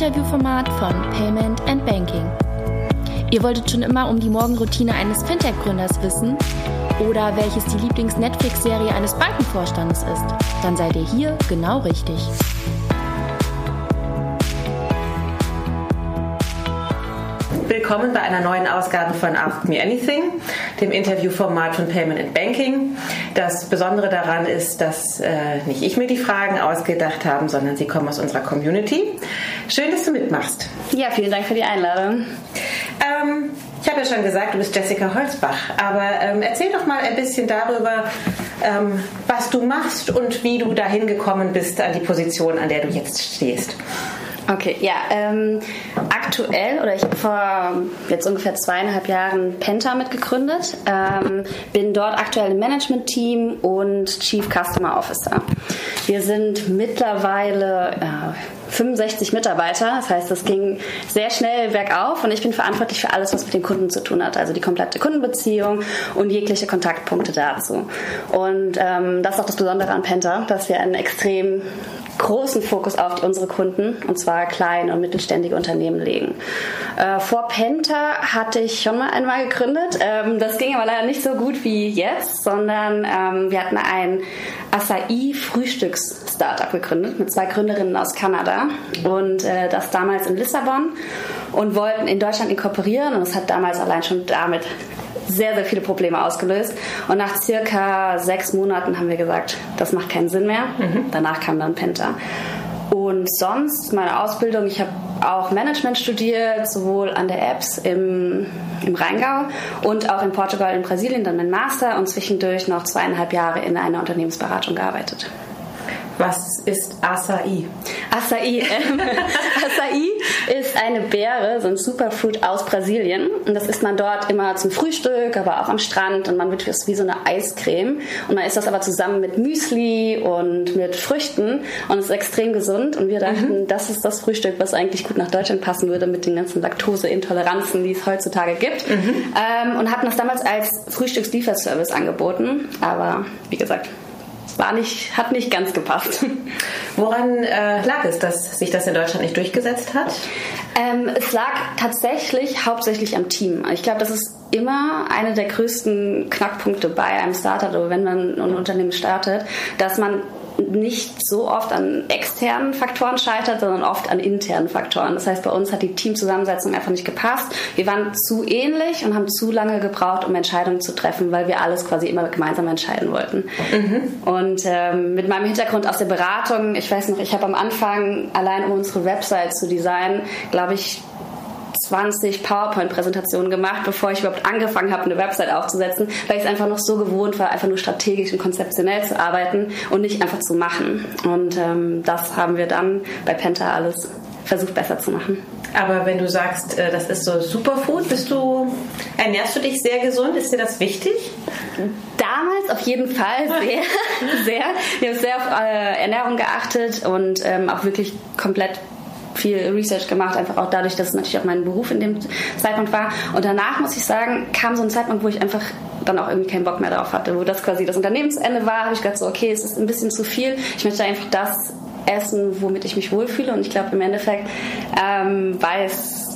Interviewformat von Payment and Banking. Ihr wolltet schon immer um die Morgenroutine eines Fintech-Gründers wissen oder welches die Lieblings-Netflix-Serie eines Bankenvorstandes ist? Dann seid ihr hier genau richtig. Willkommen bei einer neuen Ausgabe von Ask Me Anything, dem Interviewformat von Payment and Banking. Das Besondere daran ist, dass äh, nicht ich mir die Fragen ausgedacht habe, sondern sie kommen aus unserer Community. Schön, dass du mitmachst. Ja, vielen Dank für die Einladung. Ähm, ich habe ja schon gesagt, du bist Jessica Holzbach, aber ähm, erzähl doch mal ein bisschen darüber, ähm, was du machst und wie du dahin gekommen bist an die Position, an der du jetzt stehst. Okay, ja. Ähm, aktuell, oder ich habe vor jetzt ungefähr zweieinhalb Jahren Penta mitgegründet, ähm, bin dort aktuell im Management-Team und Chief Customer Officer. Wir sind mittlerweile äh, 65 Mitarbeiter, das heißt, es ging sehr schnell bergauf und ich bin verantwortlich für alles, was mit den Kunden zu tun hat, also die komplette Kundenbeziehung und jegliche Kontaktpunkte dazu. Und ähm, das ist auch das Besondere an Penta, dass wir einen extrem großen Fokus auf unsere Kunden, und zwar kleine und mittelständige Unternehmen legen. Äh, vor Penta hatte ich schon mal einmal gegründet. Ähm, das ging aber leider nicht so gut wie jetzt, sondern ähm, wir hatten ein Acai-Frühstücks-Startup gegründet mit zwei Gründerinnen aus Kanada und äh, das damals in Lissabon und wollten in Deutschland inkorporieren und es hat damals allein schon damit sehr, sehr viele Probleme ausgelöst. Und nach circa sechs Monaten haben wir gesagt, das macht keinen Sinn mehr. Mhm. Danach kam dann Penta. Und sonst meine Ausbildung, ich habe auch Management studiert, sowohl an der EBS im, im Rheingau und auch in Portugal, in Brasilien, dann mein Master und zwischendurch noch zweieinhalb Jahre in einer Unternehmensberatung gearbeitet. Was ist Acai? Acai. Ähm, Acai ist eine Beere, so ein Superfood aus Brasilien. Und das isst man dort immer zum Frühstück, aber auch am Strand. Und man wird es wie so eine Eiscreme. Und man isst das aber zusammen mit Müsli und mit Früchten. Und es ist extrem gesund. Und wir dachten, mhm. das ist das Frühstück, was eigentlich gut nach Deutschland passen würde mit den ganzen Laktoseintoleranzen, die es heutzutage gibt. Mhm. Ähm, und hatten das damals als Frühstückslieferservice angeboten. Aber wie gesagt, war nicht, hat nicht ganz gepasst. Woran äh, lag es, dass sich das in Deutschland nicht durchgesetzt hat? Ähm, es lag tatsächlich hauptsächlich am Team. Ich glaube, das ist immer eine der größten Knackpunkte bei einem Startup oder wenn man ein Unternehmen startet, dass man nicht so oft an externen Faktoren scheitert, sondern oft an internen Faktoren. Das heißt, bei uns hat die Teamzusammensetzung einfach nicht gepasst. Wir waren zu ähnlich und haben zu lange gebraucht, um Entscheidungen zu treffen, weil wir alles quasi immer gemeinsam entscheiden wollten. Mhm. Und ähm, mit meinem Hintergrund aus der Beratung, ich weiß noch, ich habe am Anfang allein um unsere Website zu designen, glaube ich, 20 PowerPoint-Präsentationen gemacht, bevor ich überhaupt angefangen habe, eine Website aufzusetzen, weil ich es einfach noch so gewohnt war, einfach nur strategisch und konzeptionell zu arbeiten und nicht einfach zu machen. Und ähm, das haben wir dann bei Penta alles versucht besser zu machen. Aber wenn du sagst, äh, das ist so Superfood, bist du, ernährst du dich sehr gesund? Ist dir das wichtig? Damals auf jeden Fall sehr, sehr. Ich habe sehr auf äh, Ernährung geachtet und ähm, auch wirklich komplett viel Research gemacht, einfach auch dadurch, dass es natürlich auch mein Beruf in dem Zeitpunkt war. Und danach, muss ich sagen, kam so ein Zeitpunkt, wo ich einfach dann auch irgendwie keinen Bock mehr drauf hatte, wo das quasi das Unternehmensende war, habe ich gedacht so, okay, es ist ein bisschen zu viel. Ich möchte einfach das essen, womit ich mich wohlfühle. Und ich glaube, im Endeffekt ähm,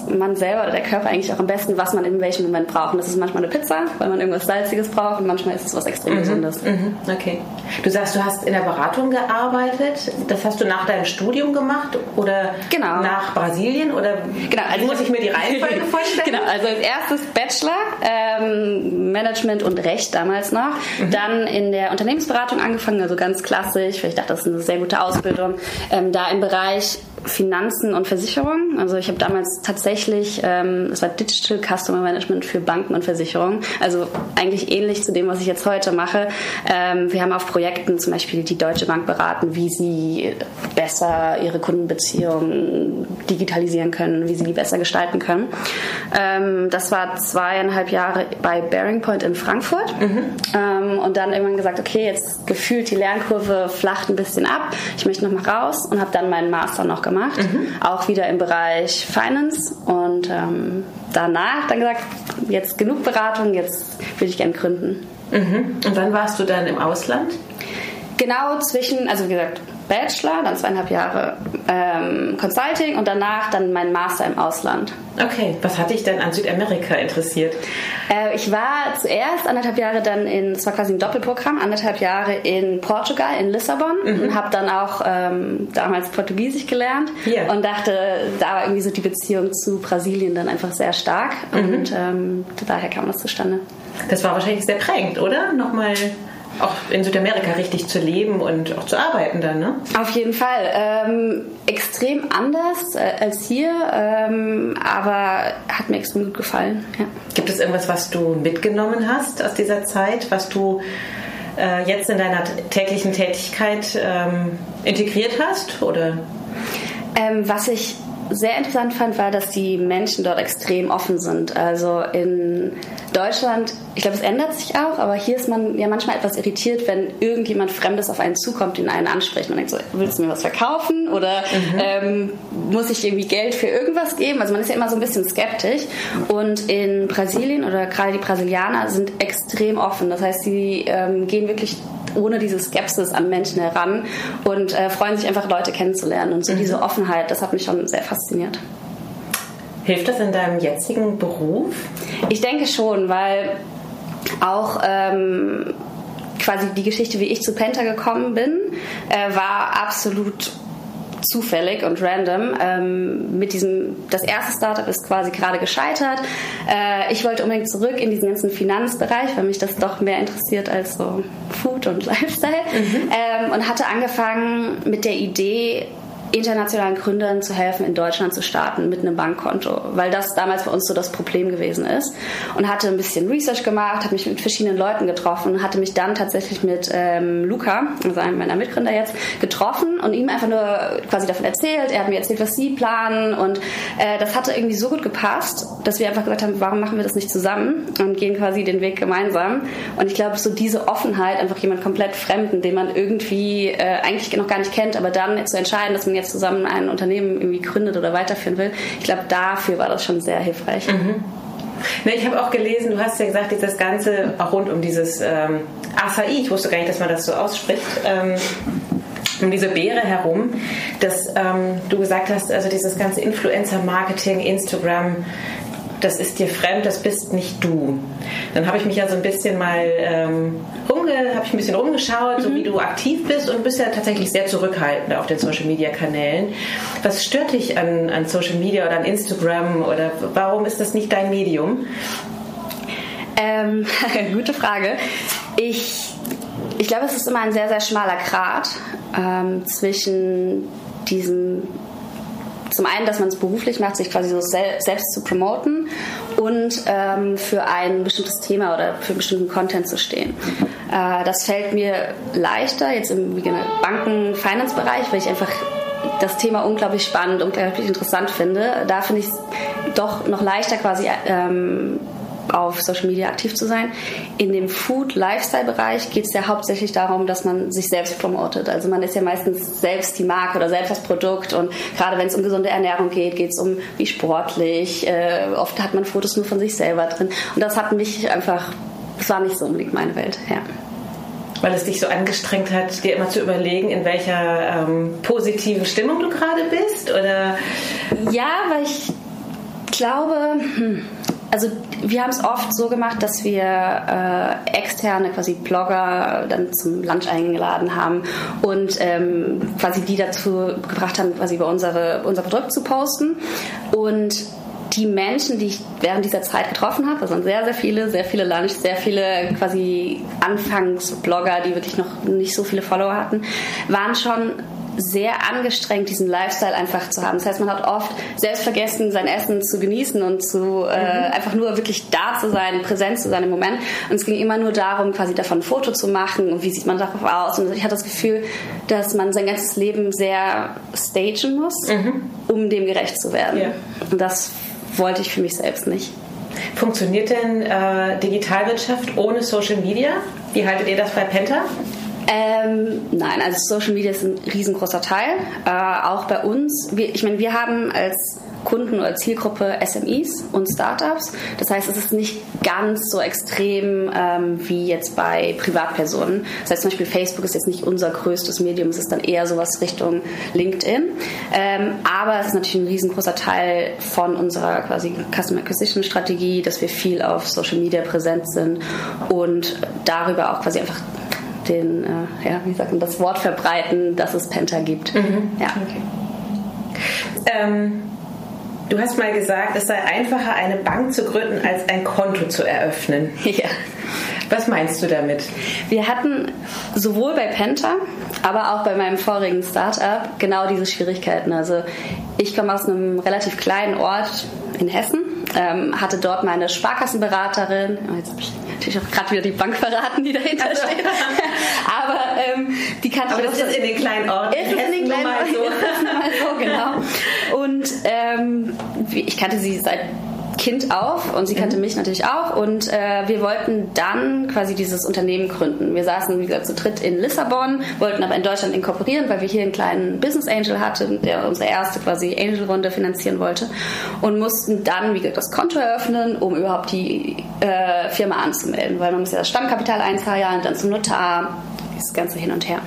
weiß man selber oder der Körper eigentlich auch am besten, was man in welchem Moment braucht. Und das ist manchmal eine Pizza, weil man irgendwas Salziges braucht und manchmal ist es was extrem mhm. Gesundes. Mhm. Okay. Du sagst, du hast in der Beratung gearbeitet. Das hast du nach deinem Studium gemacht oder genau. nach Brasilien? Oder genau, also muss ich mir die Reihenfolge vorstellen? genau, also als erstes Bachelor, ähm, Management und Recht damals noch. Mhm. Dann in der Unternehmensberatung angefangen, also ganz klassisch, weil ich dachte, das ist eine sehr gute Ausbildung. Ähm, da im Bereich Finanzen und Versicherungen. Also ich habe damals tatsächlich, ähm, es war Digital Customer Management für Banken und Versicherungen. Also eigentlich ähnlich zu dem, was ich jetzt heute mache. Ähm, wir haben auf Projekten zum Beispiel die Deutsche Bank beraten, wie sie besser ihre Kundenbeziehungen digitalisieren können, wie sie die besser gestalten können. Ähm, das war zweieinhalb Jahre bei Bearing Point in Frankfurt. Mhm. Ähm, und dann irgendwann gesagt, okay, jetzt gefühlt die Lernkurve flacht ein bisschen ab. Ich möchte noch mal raus und habe dann meinen Master noch gemacht gemacht, mhm. auch wieder im Bereich Finance und ähm, danach dann gesagt, jetzt genug Beratung, jetzt würde ich gerne gründen. Mhm. Und wann warst du dann im Ausland? Genau zwischen, also wie gesagt, Bachelor, dann zweieinhalb Jahre ähm, Consulting und danach dann mein Master im Ausland. Okay, was hat dich denn an Südamerika interessiert? Äh, ich war zuerst anderthalb Jahre dann in, es war quasi ein Doppelprogramm, anderthalb Jahre in Portugal, in Lissabon mhm. und habe dann auch ähm, damals Portugiesisch gelernt yeah. und dachte, da war irgendwie so die Beziehung zu Brasilien dann einfach sehr stark mhm. und ähm, daher kam das zustande. Das war wahrscheinlich sehr prägend, oder? Nochmal auch in Südamerika richtig zu leben und auch zu arbeiten dann, ne? Auf jeden Fall. Ähm, extrem anders äh, als hier, ähm, aber hat mir extrem gut gefallen. Ja. Gibt es irgendwas, was du mitgenommen hast aus dieser Zeit, was du äh, jetzt in deiner täglichen Tätigkeit ähm, integriert hast? Oder? Ähm, was ich sehr interessant fand, war, dass die Menschen dort extrem offen sind. Also in Deutschland, ich glaube, es ändert sich auch, aber hier ist man ja manchmal etwas irritiert, wenn irgendjemand Fremdes auf einen zukommt, den einen anspricht. Man denkt so, willst du mir was verkaufen oder mhm. ähm, muss ich irgendwie Geld für irgendwas geben? Also man ist ja immer so ein bisschen skeptisch. Und in Brasilien oder gerade die Brasilianer sind extrem offen. Das heißt, sie ähm, gehen wirklich ohne diese Skepsis an Menschen heran und äh, freuen sich einfach, Leute kennenzulernen. Und so mhm. diese Offenheit, das hat mich schon sehr fasziniert. Hilft das in deinem jetzigen Beruf? Ich denke schon, weil auch ähm, quasi die Geschichte, wie ich zu Penta gekommen bin, äh, war absolut zufällig und random. Ähm, mit diesem, das erste Startup ist quasi gerade gescheitert. Äh, ich wollte unbedingt zurück in diesen ganzen Finanzbereich, weil mich das doch mehr interessiert als so Food und Lifestyle. Mhm. Ähm, und hatte angefangen mit der Idee, internationalen Gründern zu helfen, in Deutschland zu starten mit einem Bankkonto, weil das damals bei uns so das Problem gewesen ist. Und hatte ein bisschen Research gemacht, habe mich mit verschiedenen Leuten getroffen, hatte mich dann tatsächlich mit ähm, Luca, also einem meiner Mitgründer jetzt, getroffen und ihm einfach nur quasi davon erzählt. Er hat mir erzählt, was sie planen und äh, das hatte irgendwie so gut gepasst, dass wir einfach gesagt haben, warum machen wir das nicht zusammen und gehen quasi den Weg gemeinsam. Und ich glaube, so diese Offenheit, einfach jemand komplett Fremden, den man irgendwie äh, eigentlich noch gar nicht kennt, aber dann zu entscheiden, dass man jetzt jetzt zusammen ein Unternehmen irgendwie gründet oder weiterführen will. Ich glaube, dafür war das schon sehr hilfreich. Mhm. Ich habe auch gelesen, du hast ja gesagt, dieses Ganze auch rund um dieses ähm, Acai, ich wusste gar nicht, dass man das so ausspricht, ähm, um diese Beere herum, dass ähm, du gesagt hast, also dieses ganze Influencer-Marketing, Instagram, das ist dir fremd, das bist nicht du. Dann habe ich mich ja so ein bisschen mal ähm, rumge, habe ich ein bisschen rumgeschaut, mhm. so wie du aktiv bist und bist ja tatsächlich sehr zurückhaltend auf den Social Media Kanälen. Was stört dich an, an Social Media oder an Instagram oder warum ist das nicht dein Medium? Ähm, gute Frage. Ich, ich glaube, es ist immer ein sehr, sehr schmaler Grat ähm, zwischen diesem zum einen, dass man es beruflich macht, sich quasi so sel selbst zu promoten und ähm, für ein bestimmtes Thema oder für bestimmten Content zu stehen. Äh, das fällt mir leichter jetzt im Banken-Finance-Bereich, weil ich einfach das Thema unglaublich spannend, unglaublich interessant finde. Da finde ich es doch noch leichter quasi ähm, auf Social Media aktiv zu sein. In dem Food-Lifestyle-Bereich geht es ja hauptsächlich darum, dass man sich selbst promotet. Also man ist ja meistens selbst die Marke oder selbst das Produkt und gerade wenn es um gesunde Ernährung geht, geht es um wie sportlich. Äh, oft hat man Fotos nur von sich selber drin und das hat mich einfach, das war nicht so unbedingt meine Welt. Ja weil es dich so angestrengt hat, dir immer zu überlegen, in welcher ähm, positiven Stimmung du gerade bist? Oder? Ja, weil ich glaube, hm, also wir haben es oft so gemacht, dass wir äh, externe quasi Blogger dann zum Lunch eingeladen haben und ähm, quasi die dazu gebracht haben, quasi über unsere, unser Produkt zu posten. Und die Menschen, die ich während dieser Zeit getroffen habe, das waren sehr, sehr viele, sehr viele Lunch, sehr viele quasi Anfangsblogger, die wirklich noch nicht so viele Follower hatten, waren schon sehr angestrengt, diesen Lifestyle einfach zu haben. Das heißt, man hat oft selbst vergessen, sein Essen zu genießen und zu äh, mhm. einfach nur wirklich da zu sein, präsent zu sein im Moment. Und es ging immer nur darum, quasi davon ein Foto zu machen und wie sieht man darauf aus. Und ich hatte das Gefühl, dass man sein ganzes Leben sehr stagen muss, mhm. um dem gerecht zu werden. Ja. Und das wollte ich für mich selbst nicht. Funktioniert denn äh, Digitalwirtschaft ohne Social Media? Wie haltet ihr das bei Penta? Ähm, nein, also Social Media ist ein riesengroßer Teil. Äh, auch bei uns. Wir, ich meine, wir haben als Kunden oder Zielgruppe SMEs und Startups. Das heißt, es ist nicht ganz so extrem ähm, wie jetzt bei Privatpersonen. Das heißt zum Beispiel Facebook ist jetzt nicht unser größtes Medium, es ist dann eher sowas Richtung LinkedIn. Ähm, aber es ist natürlich ein riesengroßer Teil von unserer quasi Customer Acquisition Strategie, dass wir viel auf Social Media präsent sind und darüber auch quasi einfach den, äh, ja, wie sagt man, das Wort verbreiten, dass es Penta gibt. Mhm. Ja. Okay. Ähm, du hast mal gesagt, es sei einfacher, eine Bank zu gründen, als ein Konto zu eröffnen. Ja. Was meinst du damit? Wir hatten sowohl bei Penta, aber auch bei meinem vorigen Startup genau diese Schwierigkeiten. Also ich komme aus einem relativ kleinen Ort in Hessen, ähm, hatte dort meine Sparkassenberaterin, oh, jetzt habe ich natürlich auch gerade wieder die Bank verraten, die dahinter also. steht. Aber ähm, die kannte Aber das ist in den kleinen Orten. Ist in den kleinen Orten. So. so, genau. Und ähm, ich kannte sie seit Kind auf und sie kannte mhm. mich natürlich auch und äh, wir wollten dann quasi dieses Unternehmen gründen. Wir saßen, wie gesagt, zu dritt in Lissabon, wollten aber in Deutschland inkorporieren, weil wir hier einen kleinen Business Angel hatten, der unsere erste quasi Angel-Runde finanzieren wollte und mussten dann, wie gesagt, das Konto eröffnen, um überhaupt die äh, Firma anzumelden, weil man muss ja das Stammkapital einzahlen, dann zum Notar, das Ganze hin und her.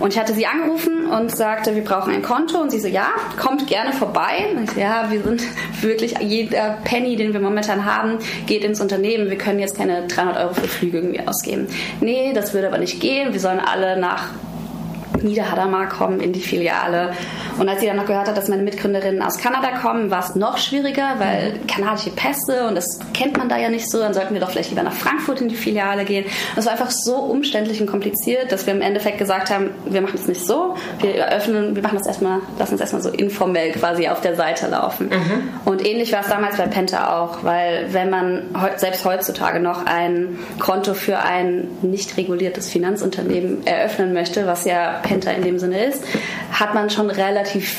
Und ich hatte sie angerufen und sagte, wir brauchen ein Konto. Und sie so, ja, kommt gerne vorbei. Und ich ja, wir sind wirklich, jeder Penny, den wir momentan haben, geht ins Unternehmen. Wir können jetzt keine 300 Euro für Flüge irgendwie ausgeben. Nee, das würde aber nicht gehen. Wir sollen alle nach Niederhadamar kommen in die Filiale. Und als sie dann noch gehört hat, dass meine Mitgründerinnen aus Kanada kommen, war es noch schwieriger, weil kanadische Pässe und das kennt man da ja nicht so. Dann sollten wir doch vielleicht lieber nach Frankfurt in die Filiale gehen. Das war einfach so umständlich und kompliziert, dass wir im Endeffekt gesagt haben, wir machen es nicht so. Wir eröffnen, wir machen das erstmal, lassen uns erstmal so informell quasi auf der Seite laufen. Mhm. Und ähnlich war es damals bei Penta auch, weil wenn man selbst heutzutage noch ein Konto für ein nicht reguliertes Finanzunternehmen eröffnen möchte, was ja Penta in dem Sinne ist, hat man schon relativ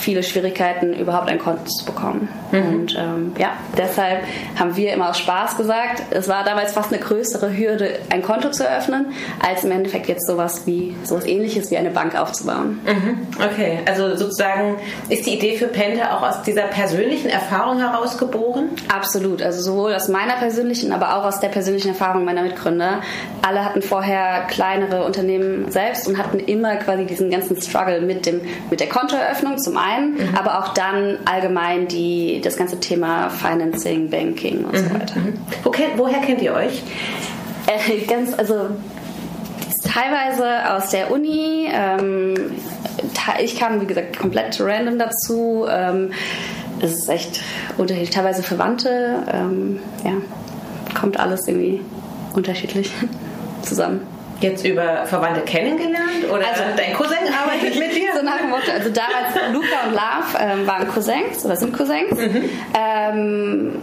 viele Schwierigkeiten, überhaupt ein Konto zu bekommen. Mhm. Und ähm, ja, deshalb haben wir immer aus Spaß gesagt, es war damals fast eine größere Hürde, ein Konto zu eröffnen, als im Endeffekt jetzt sowas wie sowas ähnliches wie eine Bank aufzubauen. Mhm. Okay, also sozusagen ist die Idee für Penta auch aus dieser persönlichen Erfahrung heraus geboren? Absolut, also sowohl aus meiner persönlichen, aber auch aus der persönlichen Erfahrung meiner Mitgründer. Alle hatten vorher kleinere Unternehmen selbst und hatten immer quasi diesen ganzen Struggle mit dem mit der Kontoeröffnung zum einen ein, mhm. aber auch dann allgemein die, das ganze Thema Financing, Banking und mhm. so weiter. Mhm. Wo kennt, woher kennt ihr euch? Äh, ganz, also teilweise aus der Uni. Ähm, ich kam, wie gesagt, komplett random dazu. Ähm, es ist echt unterschiedlich. Teilweise Verwandte. Ähm, ja, kommt alles irgendwie unterschiedlich zusammen jetzt über Verwandte kennengelernt? Oder also, dein Cousin arbeitet mit dir? So nach dem Motto. Also damals, Luca und Love ähm, waren Cousins oder sind Cousins. Mhm. Ähm,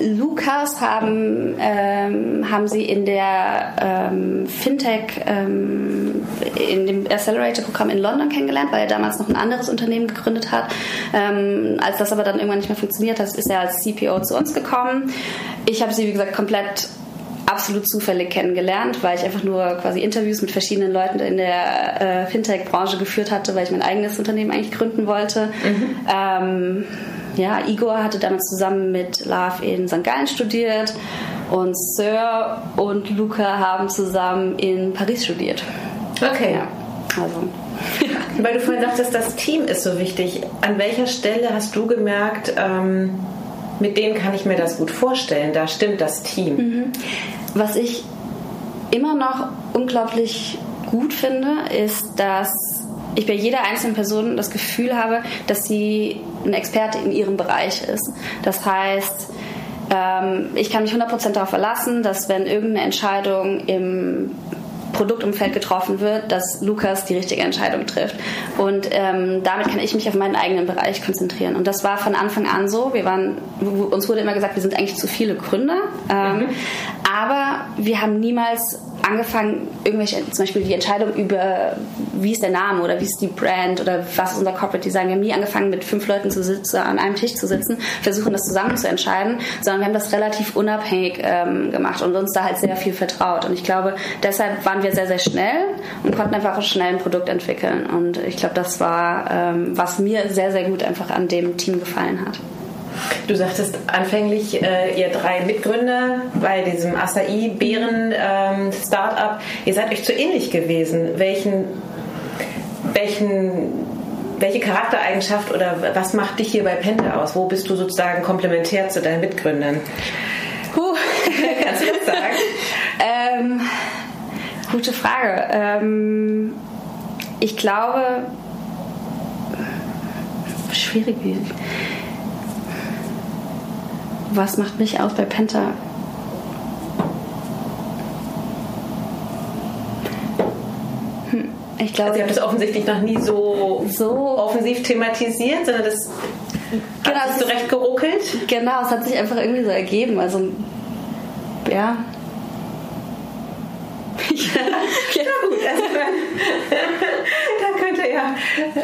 Lukas haben, ähm, haben sie in der ähm, Fintech, ähm, in dem Accelerator-Programm in London kennengelernt, weil er damals noch ein anderes Unternehmen gegründet hat. Ähm, als das aber dann irgendwann nicht mehr funktioniert hat, ist er als CPO zu uns gekommen. Ich habe sie, wie gesagt, komplett absolut zufällig kennengelernt, weil ich einfach nur quasi Interviews mit verschiedenen Leuten in der äh, Fintech-Branche geführt hatte, weil ich mein eigenes Unternehmen eigentlich gründen wollte. Mhm. Ähm, ja, Igor hatte damals zusammen mit Love in St. Gallen studiert und Sir und Luca haben zusammen in Paris studiert. Okay. Ja, also. Weil du vorhin sagtest, das Team ist so wichtig. An welcher Stelle hast du gemerkt, ähm, mit denen kann ich mir das gut vorstellen, da stimmt das Team? Mhm. Was ich immer noch unglaublich gut finde, ist, dass ich bei jeder einzelnen Person das Gefühl habe, dass sie ein Experte in ihrem Bereich ist. Das heißt, ähm, ich kann mich 100% darauf verlassen, dass wenn irgendeine Entscheidung im Produktumfeld getroffen wird, dass Lukas die richtige Entscheidung trifft. Und ähm, damit kann ich mich auf meinen eigenen Bereich konzentrieren. Und das war von Anfang an so. Wir waren, uns wurde immer gesagt, wir sind eigentlich zu viele Gründer. Ähm, mhm. Aber wir haben niemals angefangen, irgendwelche, zum Beispiel die Entscheidung über, wie ist der Name oder wie ist die Brand oder was ist unser Corporate Design. Wir haben nie angefangen, mit fünf Leuten zu sitzen, an einem Tisch zu sitzen, versuchen das zusammen zu entscheiden, sondern wir haben das relativ unabhängig ähm, gemacht und uns da halt sehr viel vertraut. Und ich glaube, deshalb waren wir sehr, sehr schnell und konnten einfach schnell ein Produkt entwickeln. Und ich glaube, das war, ähm, was mir sehr, sehr gut einfach an dem Team gefallen hat. Du sagtest anfänglich, äh, ihr drei Mitgründer bei diesem Acai-Beeren-Startup, ähm, ihr seid euch zu ähnlich gewesen. Welchen, welchen, welche Charaktereigenschaft oder was macht dich hier bei Penta aus? Wo bist du sozusagen komplementär zu deinen Mitgründern? Huh. Kannst du das sagen? ähm, gute Frage. Ähm, ich glaube, schwierig was macht mich aus bei Penta? Hm, ich glaube, also ihr habt das offensichtlich noch nie so, so offensiv thematisiert, sondern das genau, hat sich so recht geruckelt. Genau, es hat sich einfach irgendwie so ergeben. Also ja, ja, gut. Also, da könnt ihr ja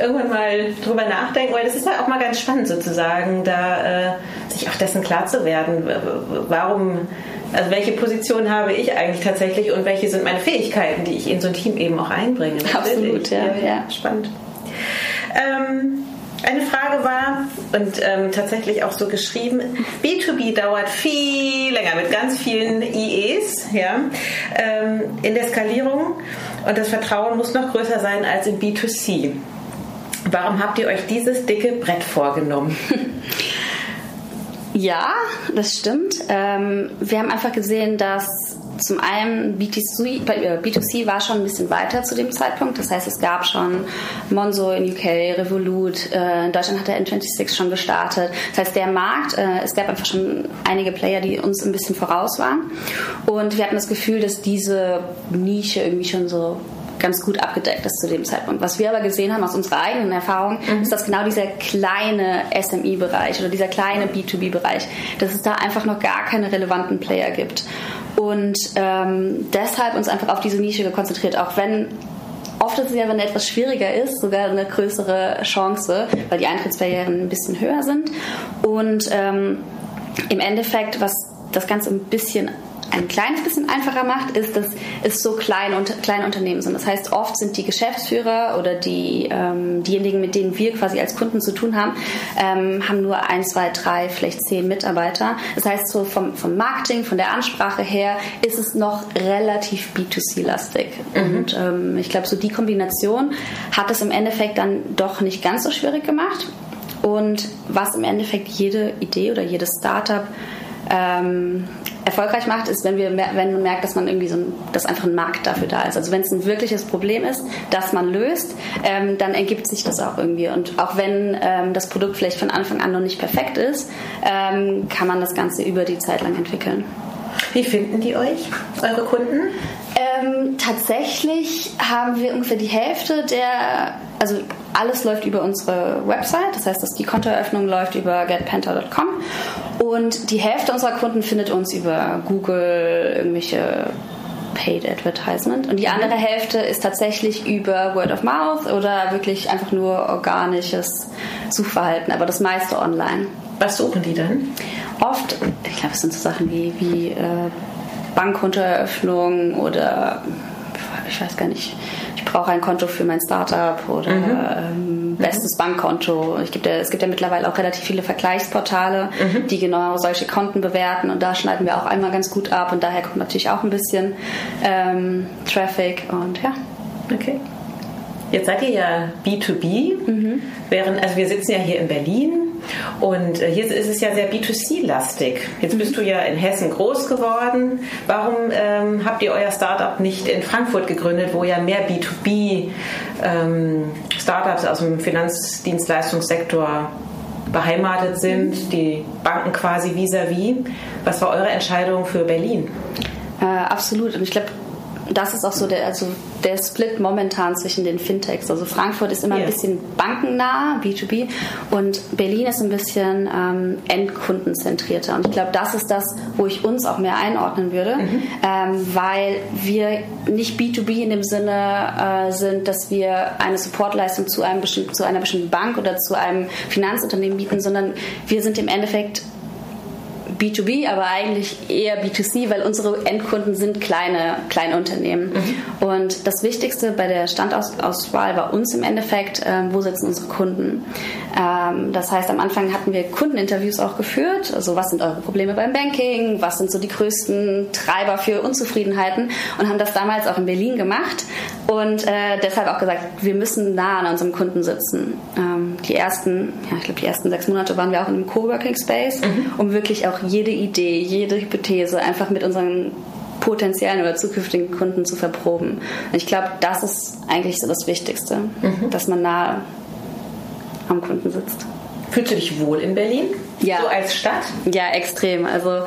irgendwann mal drüber nachdenken, weil das ist ja auch mal ganz spannend sozusagen, da äh, sich auch dessen klar zu werden, warum, also welche Position habe ich eigentlich tatsächlich und welche sind meine Fähigkeiten, die ich in so ein Team eben auch einbringe. Absolut, ja, ja. ja. Spannend. Ähm, eine Frage war, und ähm, tatsächlich auch so geschrieben, B2B dauert viel länger mit ganz vielen IEs ja, ähm, in der Skalierung und das Vertrauen muss noch größer sein als in B2C. Warum habt ihr euch dieses dicke Brett vorgenommen? Ja, das stimmt. Ähm, wir haben einfach gesehen, dass zum einen BTC, B2C äh, war schon ein bisschen weiter zu dem Zeitpunkt. Das heißt, es gab schon Monzo in UK, Revolut, äh, in Deutschland hat der N26 schon gestartet. Das heißt, der Markt, äh, es gab einfach schon einige Player, die uns ein bisschen voraus waren. Und wir hatten das Gefühl, dass diese Nische irgendwie schon so ganz gut abgedeckt ist zu dem Zeitpunkt. Was wir aber gesehen haben aus unserer eigenen Erfahrung, mhm. ist, dass genau dieser kleine SMI-Bereich oder dieser kleine B2B-Bereich, dass es da einfach noch gar keine relevanten Player gibt. Und ähm, deshalb uns einfach auf diese Nische konzentriert, auch wenn oft ist es ja, wenn etwas schwieriger ist, sogar eine größere Chance, weil die Eintrittsbarrieren ein bisschen höher sind. Und ähm, im Endeffekt, was das Ganze ein bisschen ein kleines bisschen einfacher macht, ist, dass es so kleine, kleine Unternehmen sind. Das heißt, oft sind die Geschäftsführer oder die, ähm, diejenigen, mit denen wir quasi als Kunden zu tun haben, ähm, haben nur ein, zwei, drei, vielleicht zehn Mitarbeiter. Das heißt, so vom, vom Marketing, von der Ansprache her ist es noch relativ B2C-lastig. Mhm. Und ähm, ich glaube, so die Kombination hat es im Endeffekt dann doch nicht ganz so schwierig gemacht. Und was im Endeffekt jede Idee oder jedes Startup ähm, erfolgreich macht, ist, wenn, wir, wenn man merkt, dass man irgendwie so ein, dass einfach ein Markt dafür da ist. Also wenn es ein wirkliches Problem ist, das man löst, ähm, dann ergibt sich das auch irgendwie. Und auch wenn ähm, das Produkt vielleicht von Anfang an noch nicht perfekt ist, ähm, kann man das Ganze über die Zeit lang entwickeln. Wie finden die euch, eure Kunden? Ähm, tatsächlich haben wir ungefähr die Hälfte der, also alles läuft über unsere Website, das heißt, dass die Kontoeröffnung läuft über getpenta.com und die Hälfte unserer Kunden findet uns über Google, irgendwelche Paid Advertisement und die andere mhm. Hälfte ist tatsächlich über Word of Mouth oder wirklich einfach nur organisches Suchverhalten, aber das meiste online. Was suchen die dann? Oft, ich glaube, es sind so Sachen wie, wie äh, Bankkontoeröffnung oder ich weiß gar nicht, ich brauche ein Konto für mein Startup oder mhm. ähm, bestes mhm. Bankkonto. Ich gibt ja, es gibt ja mittlerweile auch relativ viele Vergleichsportale, mhm. die genau solche Konten bewerten und da schneiden wir auch einmal ganz gut ab und daher kommt natürlich auch ein bisschen ähm, Traffic und ja. Okay. Jetzt seid ihr ja B2B, mhm. während, also wir sitzen ja hier in Berlin und äh, hier ist es ja sehr B2C-lastig. Jetzt bist du ja in Hessen groß geworden. Warum ähm, habt ihr euer Startup nicht in Frankfurt gegründet, wo ja mehr B2B-Startups ähm, aus dem Finanzdienstleistungssektor beheimatet sind, die Banken quasi vis-à-vis? -vis. Was war eure Entscheidung für Berlin? Äh, absolut. Und ich glaube, das ist auch so der, also der Split momentan zwischen den Fintechs. Also Frankfurt ist immer yeah. ein bisschen bankennah, B2B, und Berlin ist ein bisschen ähm, endkundenzentrierter. Und ich glaube, das ist das, wo ich uns auch mehr einordnen würde, mhm. ähm, weil wir nicht B2B in dem Sinne äh, sind, dass wir eine Supportleistung zu, einem zu einer bestimmten Bank oder zu einem Finanzunternehmen bieten, sondern wir sind im Endeffekt B2B, aber eigentlich eher B2C, weil unsere Endkunden sind kleine, kleine Unternehmen. Mhm. Und das Wichtigste bei der Standauswahl war uns im Endeffekt, äh, wo sitzen unsere Kunden. Ähm, das heißt, am Anfang hatten wir Kundeninterviews auch geführt. Also was sind eure Probleme beim Banking? Was sind so die größten Treiber für Unzufriedenheiten? Und haben das damals auch in Berlin gemacht und äh, deshalb auch gesagt, wir müssen nah an unserem Kunden sitzen. Ähm, die ersten, ja, ich glaube, die ersten sechs Monate waren wir auch in einem Coworking Space, mhm. um wirklich auch jede Idee, jede Hypothese einfach mit unseren potenziellen oder zukünftigen Kunden zu verproben. Und ich glaube, das ist eigentlich so das Wichtigste, mhm. dass man nah am Kunden sitzt. Fühlst du dich wohl in Berlin? Ja. So als Stadt? Ja, extrem. Also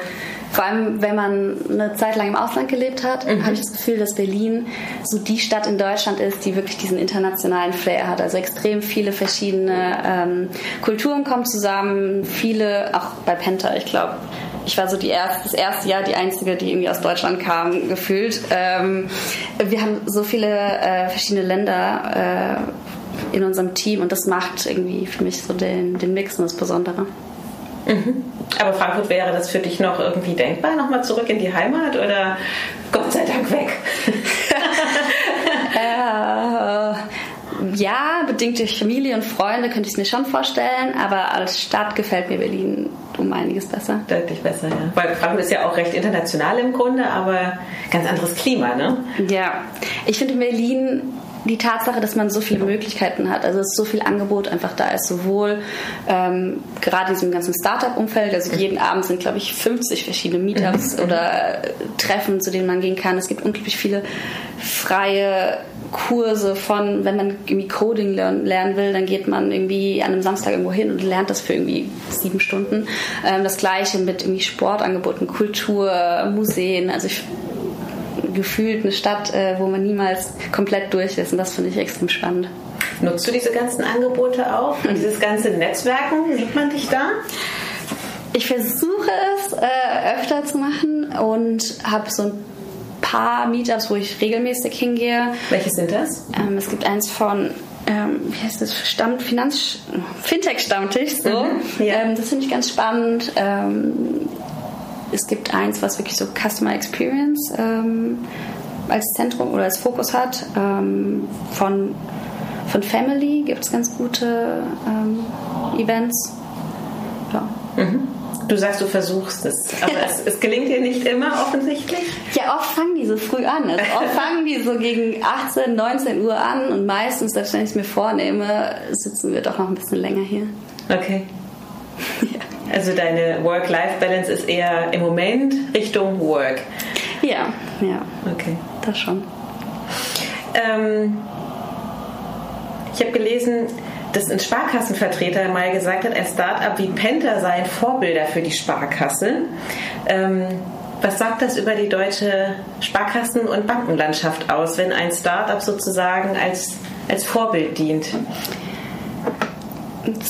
vor allem, wenn man eine Zeit lang im Ausland gelebt hat, mhm. habe ich das Gefühl, dass Berlin so die Stadt in Deutschland ist, die wirklich diesen internationalen Flair hat. Also extrem viele verschiedene ähm, Kulturen kommen zusammen, viele, auch bei Penta, ich glaube, ich war so die erste, das erste Jahr die einzige, die irgendwie aus Deutschland kam, gefühlt. Ähm, wir haben so viele äh, verschiedene Länder äh, in unserem Team und das macht irgendwie für mich so den, den Mix und das Besondere. Mhm. Aber Frankfurt wäre das für dich noch irgendwie denkbar, nochmal zurück in die Heimat oder Gott sei Dank weg? äh, ja, bedingt durch Familie und Freunde könnte ich es mir schon vorstellen, aber als Stadt gefällt mir Berlin um einiges besser. Deutlich besser, ja. Weil Frankfurt ist ja auch recht international im Grunde, aber ganz anderes Klima, ne? Ja, ich finde Berlin die Tatsache, dass man so viele Möglichkeiten hat, also dass so viel Angebot einfach da ist, sowohl ähm, gerade in diesem ganzen Startup-Umfeld, also jeden Abend sind, glaube ich, 50 verschiedene Meetups mhm. oder äh, Treffen, zu denen man gehen kann. Es gibt unglaublich viele freie Kurse von, wenn man irgendwie Coding lernen will, dann geht man irgendwie an einem Samstag irgendwo hin und lernt das für irgendwie sieben Stunden. Ähm, das gleiche mit irgendwie Sportangeboten, Kultur, Museen. Also ich gefühlt eine Stadt, äh, wo man niemals komplett durch ist. Und das finde ich extrem spannend. Nutzt du diese ganzen Angebote auch? Und dieses ganze Netzwerken? Sieht man dich da? Ich versuche es äh, öfter zu machen und habe so ein paar Meetups, wo ich regelmäßig hingehe. Welche sind das? Ähm, es gibt eins von ähm, wie heißt das, Stamm, Finanz, Fintech-Stammtisch, so. Mhm, ja. ähm, das finde ich ganz spannend. Ähm, es gibt eins, was wirklich so Customer Experience ähm, als Zentrum oder als Fokus hat. Ähm, von, von Family gibt es ganz gute ähm, Events. Ja. Mhm. Du sagst, du versuchst es, aber es, es, gelingt dir nicht immer offensichtlich? Ja, oft fangen die so früh an. Also oft fangen die so gegen 18, 19 Uhr an und meistens, selbst wenn ich es mir vornehme, sitzen wir doch noch ein bisschen länger hier. Okay. ja. Also deine Work-Life-Balance ist eher im Moment Richtung Work. Ja, ja. Okay. Das schon. Ähm, ich habe gelesen, dass ein Sparkassenvertreter mal gesagt hat, ein Start-up wie Penta seien Vorbilder für die Sparkasse. Ähm, was sagt das über die deutsche Sparkassen- und Bankenlandschaft aus, wenn ein Start-up sozusagen als, als Vorbild dient?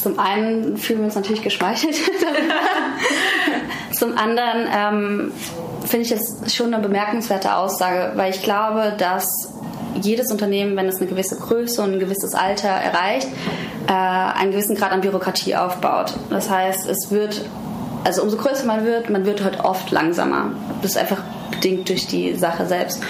Zum einen fühlen wir uns natürlich geschmeichelt. Zum anderen ähm, finde ich es schon eine bemerkenswerte Aussage, weil ich glaube, dass jedes Unternehmen, wenn es eine gewisse Größe und ein gewisses Alter erreicht, äh, einen gewissen Grad an Bürokratie aufbaut. Das heißt, es wird, also umso größer man wird, man wird halt oft langsamer. Das ist einfach bedingt durch die Sache selbst.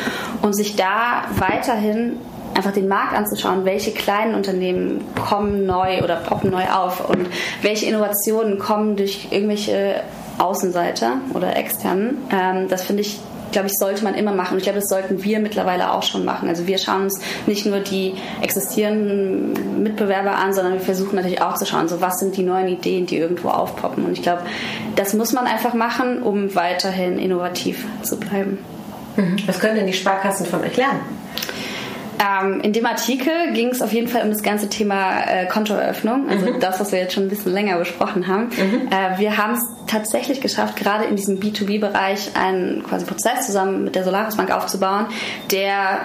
Und sich da weiterhin einfach den Markt anzuschauen, welche kleinen Unternehmen kommen neu oder poppen neu auf und welche Innovationen kommen durch irgendwelche Außenseiter oder externen. Ähm, das finde ich glaube ich, sollte man immer machen. Und ich glaube, das sollten wir mittlerweile auch schon machen. Also wir schauen uns nicht nur die existierenden Mitbewerber an, sondern wir versuchen natürlich auch zu schauen, so was sind die neuen Ideen, die irgendwo aufpoppen. Und ich glaube, das muss man einfach machen, um weiterhin innovativ zu bleiben. Mhm. Was können denn die Sparkassen von euch lernen? Ähm, in dem Artikel ging es auf jeden Fall um das ganze Thema äh, Kontoeröffnung, also mhm. das, was wir jetzt schon ein bisschen länger besprochen haben. Mhm. Äh, wir haben es tatsächlich geschafft, gerade in diesem B2B-Bereich einen quasi Prozess zusammen mit der Solaris Bank aufzubauen, der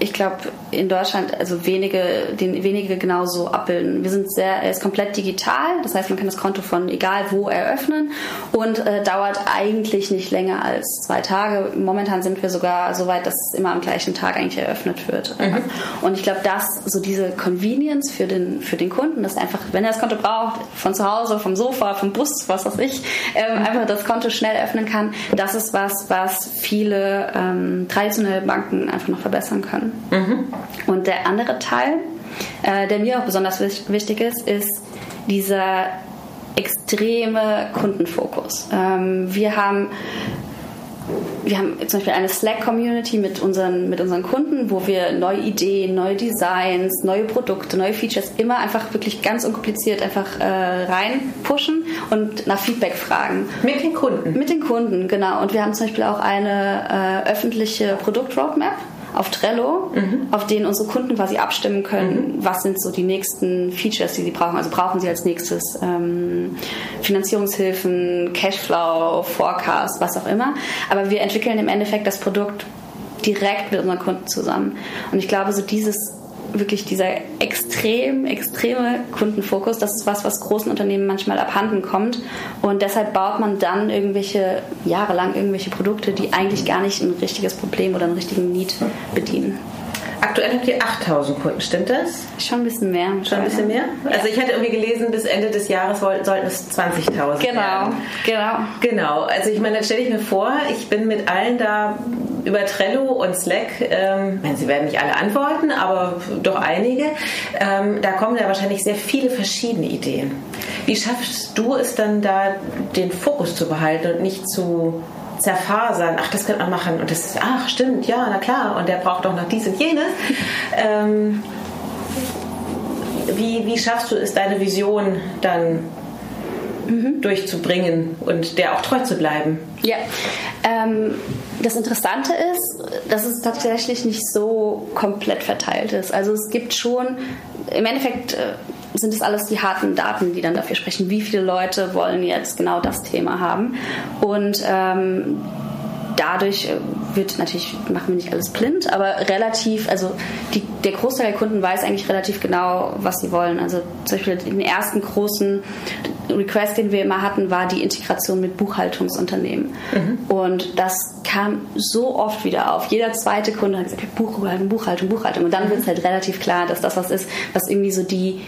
ich glaube, in Deutschland also wenige, den wenige genauso abbilden. Wir sind sehr, er ist komplett digital, das heißt, man kann das Konto von egal wo eröffnen und äh, dauert eigentlich nicht länger als zwei Tage. Momentan sind wir sogar so weit, dass es immer am gleichen Tag eigentlich eröffnet wird. Mhm. Und ich glaube, dass so diese Convenience für den, für den Kunden, dass einfach, wenn er das Konto braucht, von zu Hause, vom Sofa, vom Bus, was weiß ich, ähm, einfach das Konto schnell öffnen kann, das ist was, was viele ähm, traditionelle Banken einfach noch verbessern können. Mhm. Und der andere Teil, äh, der mir auch besonders wichtig ist, ist dieser extreme Kundenfokus. Ähm, wir haben wir haben zum Beispiel eine Slack-Community mit unseren, mit unseren Kunden, wo wir neue Ideen, neue Designs, neue Produkte, neue Features immer einfach wirklich ganz unkompliziert einfach äh, rein pushen und nach Feedback fragen. Mit den Kunden? Mit den Kunden, genau. Und wir haben zum Beispiel auch eine äh, öffentliche Produkt-Roadmap auf Trello, mhm. auf denen unsere Kunden quasi abstimmen können, mhm. was sind so die nächsten Features, die sie brauchen. Also brauchen sie als nächstes ähm, Finanzierungshilfen, Cashflow, Forecast, was auch immer. Aber wir entwickeln im Endeffekt das Produkt direkt mit unseren Kunden zusammen. Und ich glaube, so dieses wirklich dieser extrem, extreme Kundenfokus, das ist was, was großen Unternehmen manchmal abhanden kommt. Und deshalb baut man dann irgendwelche, jahrelang irgendwelche Produkte, die eigentlich gar nicht ein richtiges Problem oder einen richtigen Need bedienen. Aktuell habt ihr 8000 Kunden, stimmt das? Schon ein bisschen mehr. Schon ein bisschen mehr? Ja. Also ich hatte irgendwie gelesen, bis Ende des Jahres sollten es 20.000 Genau, werden. genau. Genau, also ich meine, dann stelle ich mir vor, ich bin mit allen da über Trello und Slack, ähm, sie werden nicht alle antworten, aber doch einige, ähm, da kommen ja wahrscheinlich sehr viele verschiedene Ideen. Wie schaffst du es dann da, den Fokus zu behalten und nicht zu zerfasern? Ach, das könnte man machen und das ist, ach, stimmt, ja, na klar, und der braucht doch noch dies und jenes. Ähm, wie, wie schaffst du es, deine Vision dann mhm. durchzubringen und der auch treu zu bleiben? Ja, ähm, das Interessante ist, dass es tatsächlich nicht so komplett verteilt ist. Also es gibt schon, im Endeffekt äh, sind es alles die harten Daten, die dann dafür sprechen, wie viele Leute wollen jetzt genau das Thema haben. Und ähm, dadurch äh, wird natürlich, machen wir nicht alles blind, aber relativ, also die, der Großteil der Kunden weiß eigentlich relativ genau, was sie wollen. Also zum Beispiel den ersten großen Request, den wir immer hatten, war die Integration mit Buchhaltungsunternehmen. Mhm. Und das kam so oft wieder auf. Jeder zweite Kunde hat gesagt, Buchhaltung, Buchhaltung, Buchhaltung. Und dann mhm. wird es halt relativ klar, dass das was ist, was irgendwie so die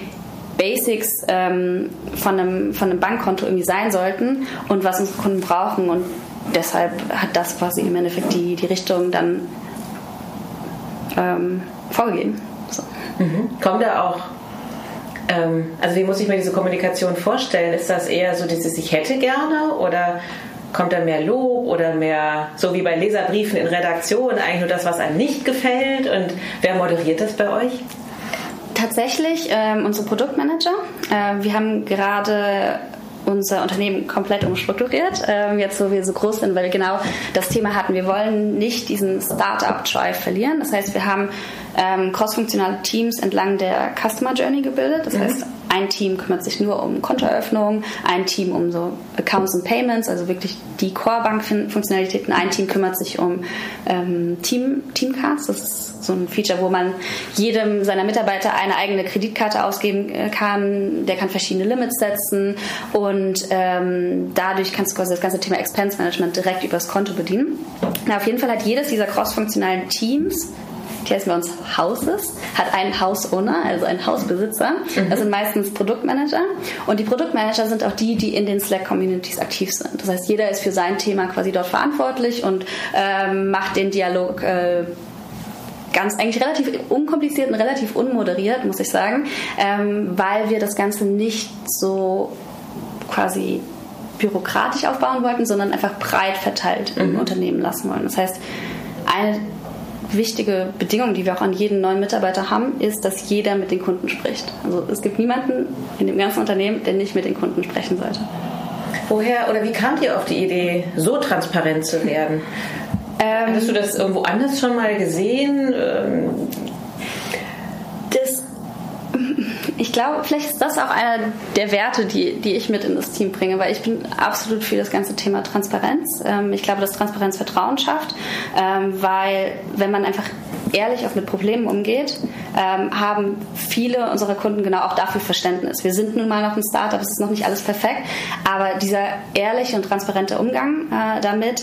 Basics ähm, von, einem, von einem Bankkonto irgendwie sein sollten und was unsere Kunden brauchen. Und deshalb hat das quasi im Endeffekt die, die Richtung dann ähm, vorgegeben. So. Mhm. Kommt da auch ähm, also wie muss ich mir diese Kommunikation vorstellen? Ist das eher so dieses Ich hätte gerne oder kommt da mehr Lob oder mehr, so wie bei Leserbriefen in Redaktion, eigentlich nur das, was einem nicht gefällt? Und wer moderiert das bei euch? Tatsächlich ähm, unsere Produktmanager. Äh, wir haben gerade unser Unternehmen komplett umstrukturiert, ähm, jetzt wo wir so groß sind, weil wir genau das Thema hatten. Wir wollen nicht diesen Startup-Drive verlieren. Das heißt, wir haben ähm, cross-funktionale Teams entlang der Customer Journey gebildet. Das mhm. heißt, ein Team kümmert sich nur um Kontoeröffnung, ein Team um so Accounts and Payments, also wirklich die Core-Bank-Funktionalitäten. Ein Team kümmert sich um ähm, Team, Teamcards. Das ist so ein Feature, wo man jedem seiner Mitarbeiter eine eigene Kreditkarte ausgeben äh, kann. Der kann verschiedene Limits setzen und ähm, dadurch kannst du quasi das ganze Thema Expense Management direkt übers Konto bedienen. Na, auf jeden Fall hat jedes dieser cross-funktionalen Teams die heißen bei uns Houses, hat einen House-Owner, also einen Hausbesitzer. Mhm. Das sind meistens Produktmanager. Und die Produktmanager sind auch die, die in den Slack-Communities aktiv sind. Das heißt, jeder ist für sein Thema quasi dort verantwortlich und ähm, macht den Dialog äh, ganz eigentlich relativ unkompliziert und relativ unmoderiert, muss ich sagen, ähm, weil wir das Ganze nicht so quasi bürokratisch aufbauen wollten, sondern einfach breit verteilt mhm. im Unternehmen lassen wollen. Das heißt, eine wichtige Bedingung, die wir auch an jeden neuen Mitarbeiter haben, ist, dass jeder mit den Kunden spricht. Also es gibt niemanden in dem ganzen Unternehmen, der nicht mit den Kunden sprechen sollte. Woher oder wie kamt ihr auf die Idee, so transparent zu werden? Ähm, Hast du das irgendwo anders schon mal gesehen? Ähm, das, ich glaube, vielleicht ist das auch einer der Werte, die, die ich mit in das Team bringe, weil ich bin absolut für das ganze Thema Transparenz. Ähm, ich glaube, dass Transparenz Vertrauen schafft, ähm, weil wenn man einfach ehrlich auch mit Problemen umgeht, ähm, haben viele unserer Kunden genau auch dafür Verständnis. Wir sind nun mal noch ein Startup, es ist noch nicht alles perfekt, aber dieser ehrliche und transparente Umgang äh, damit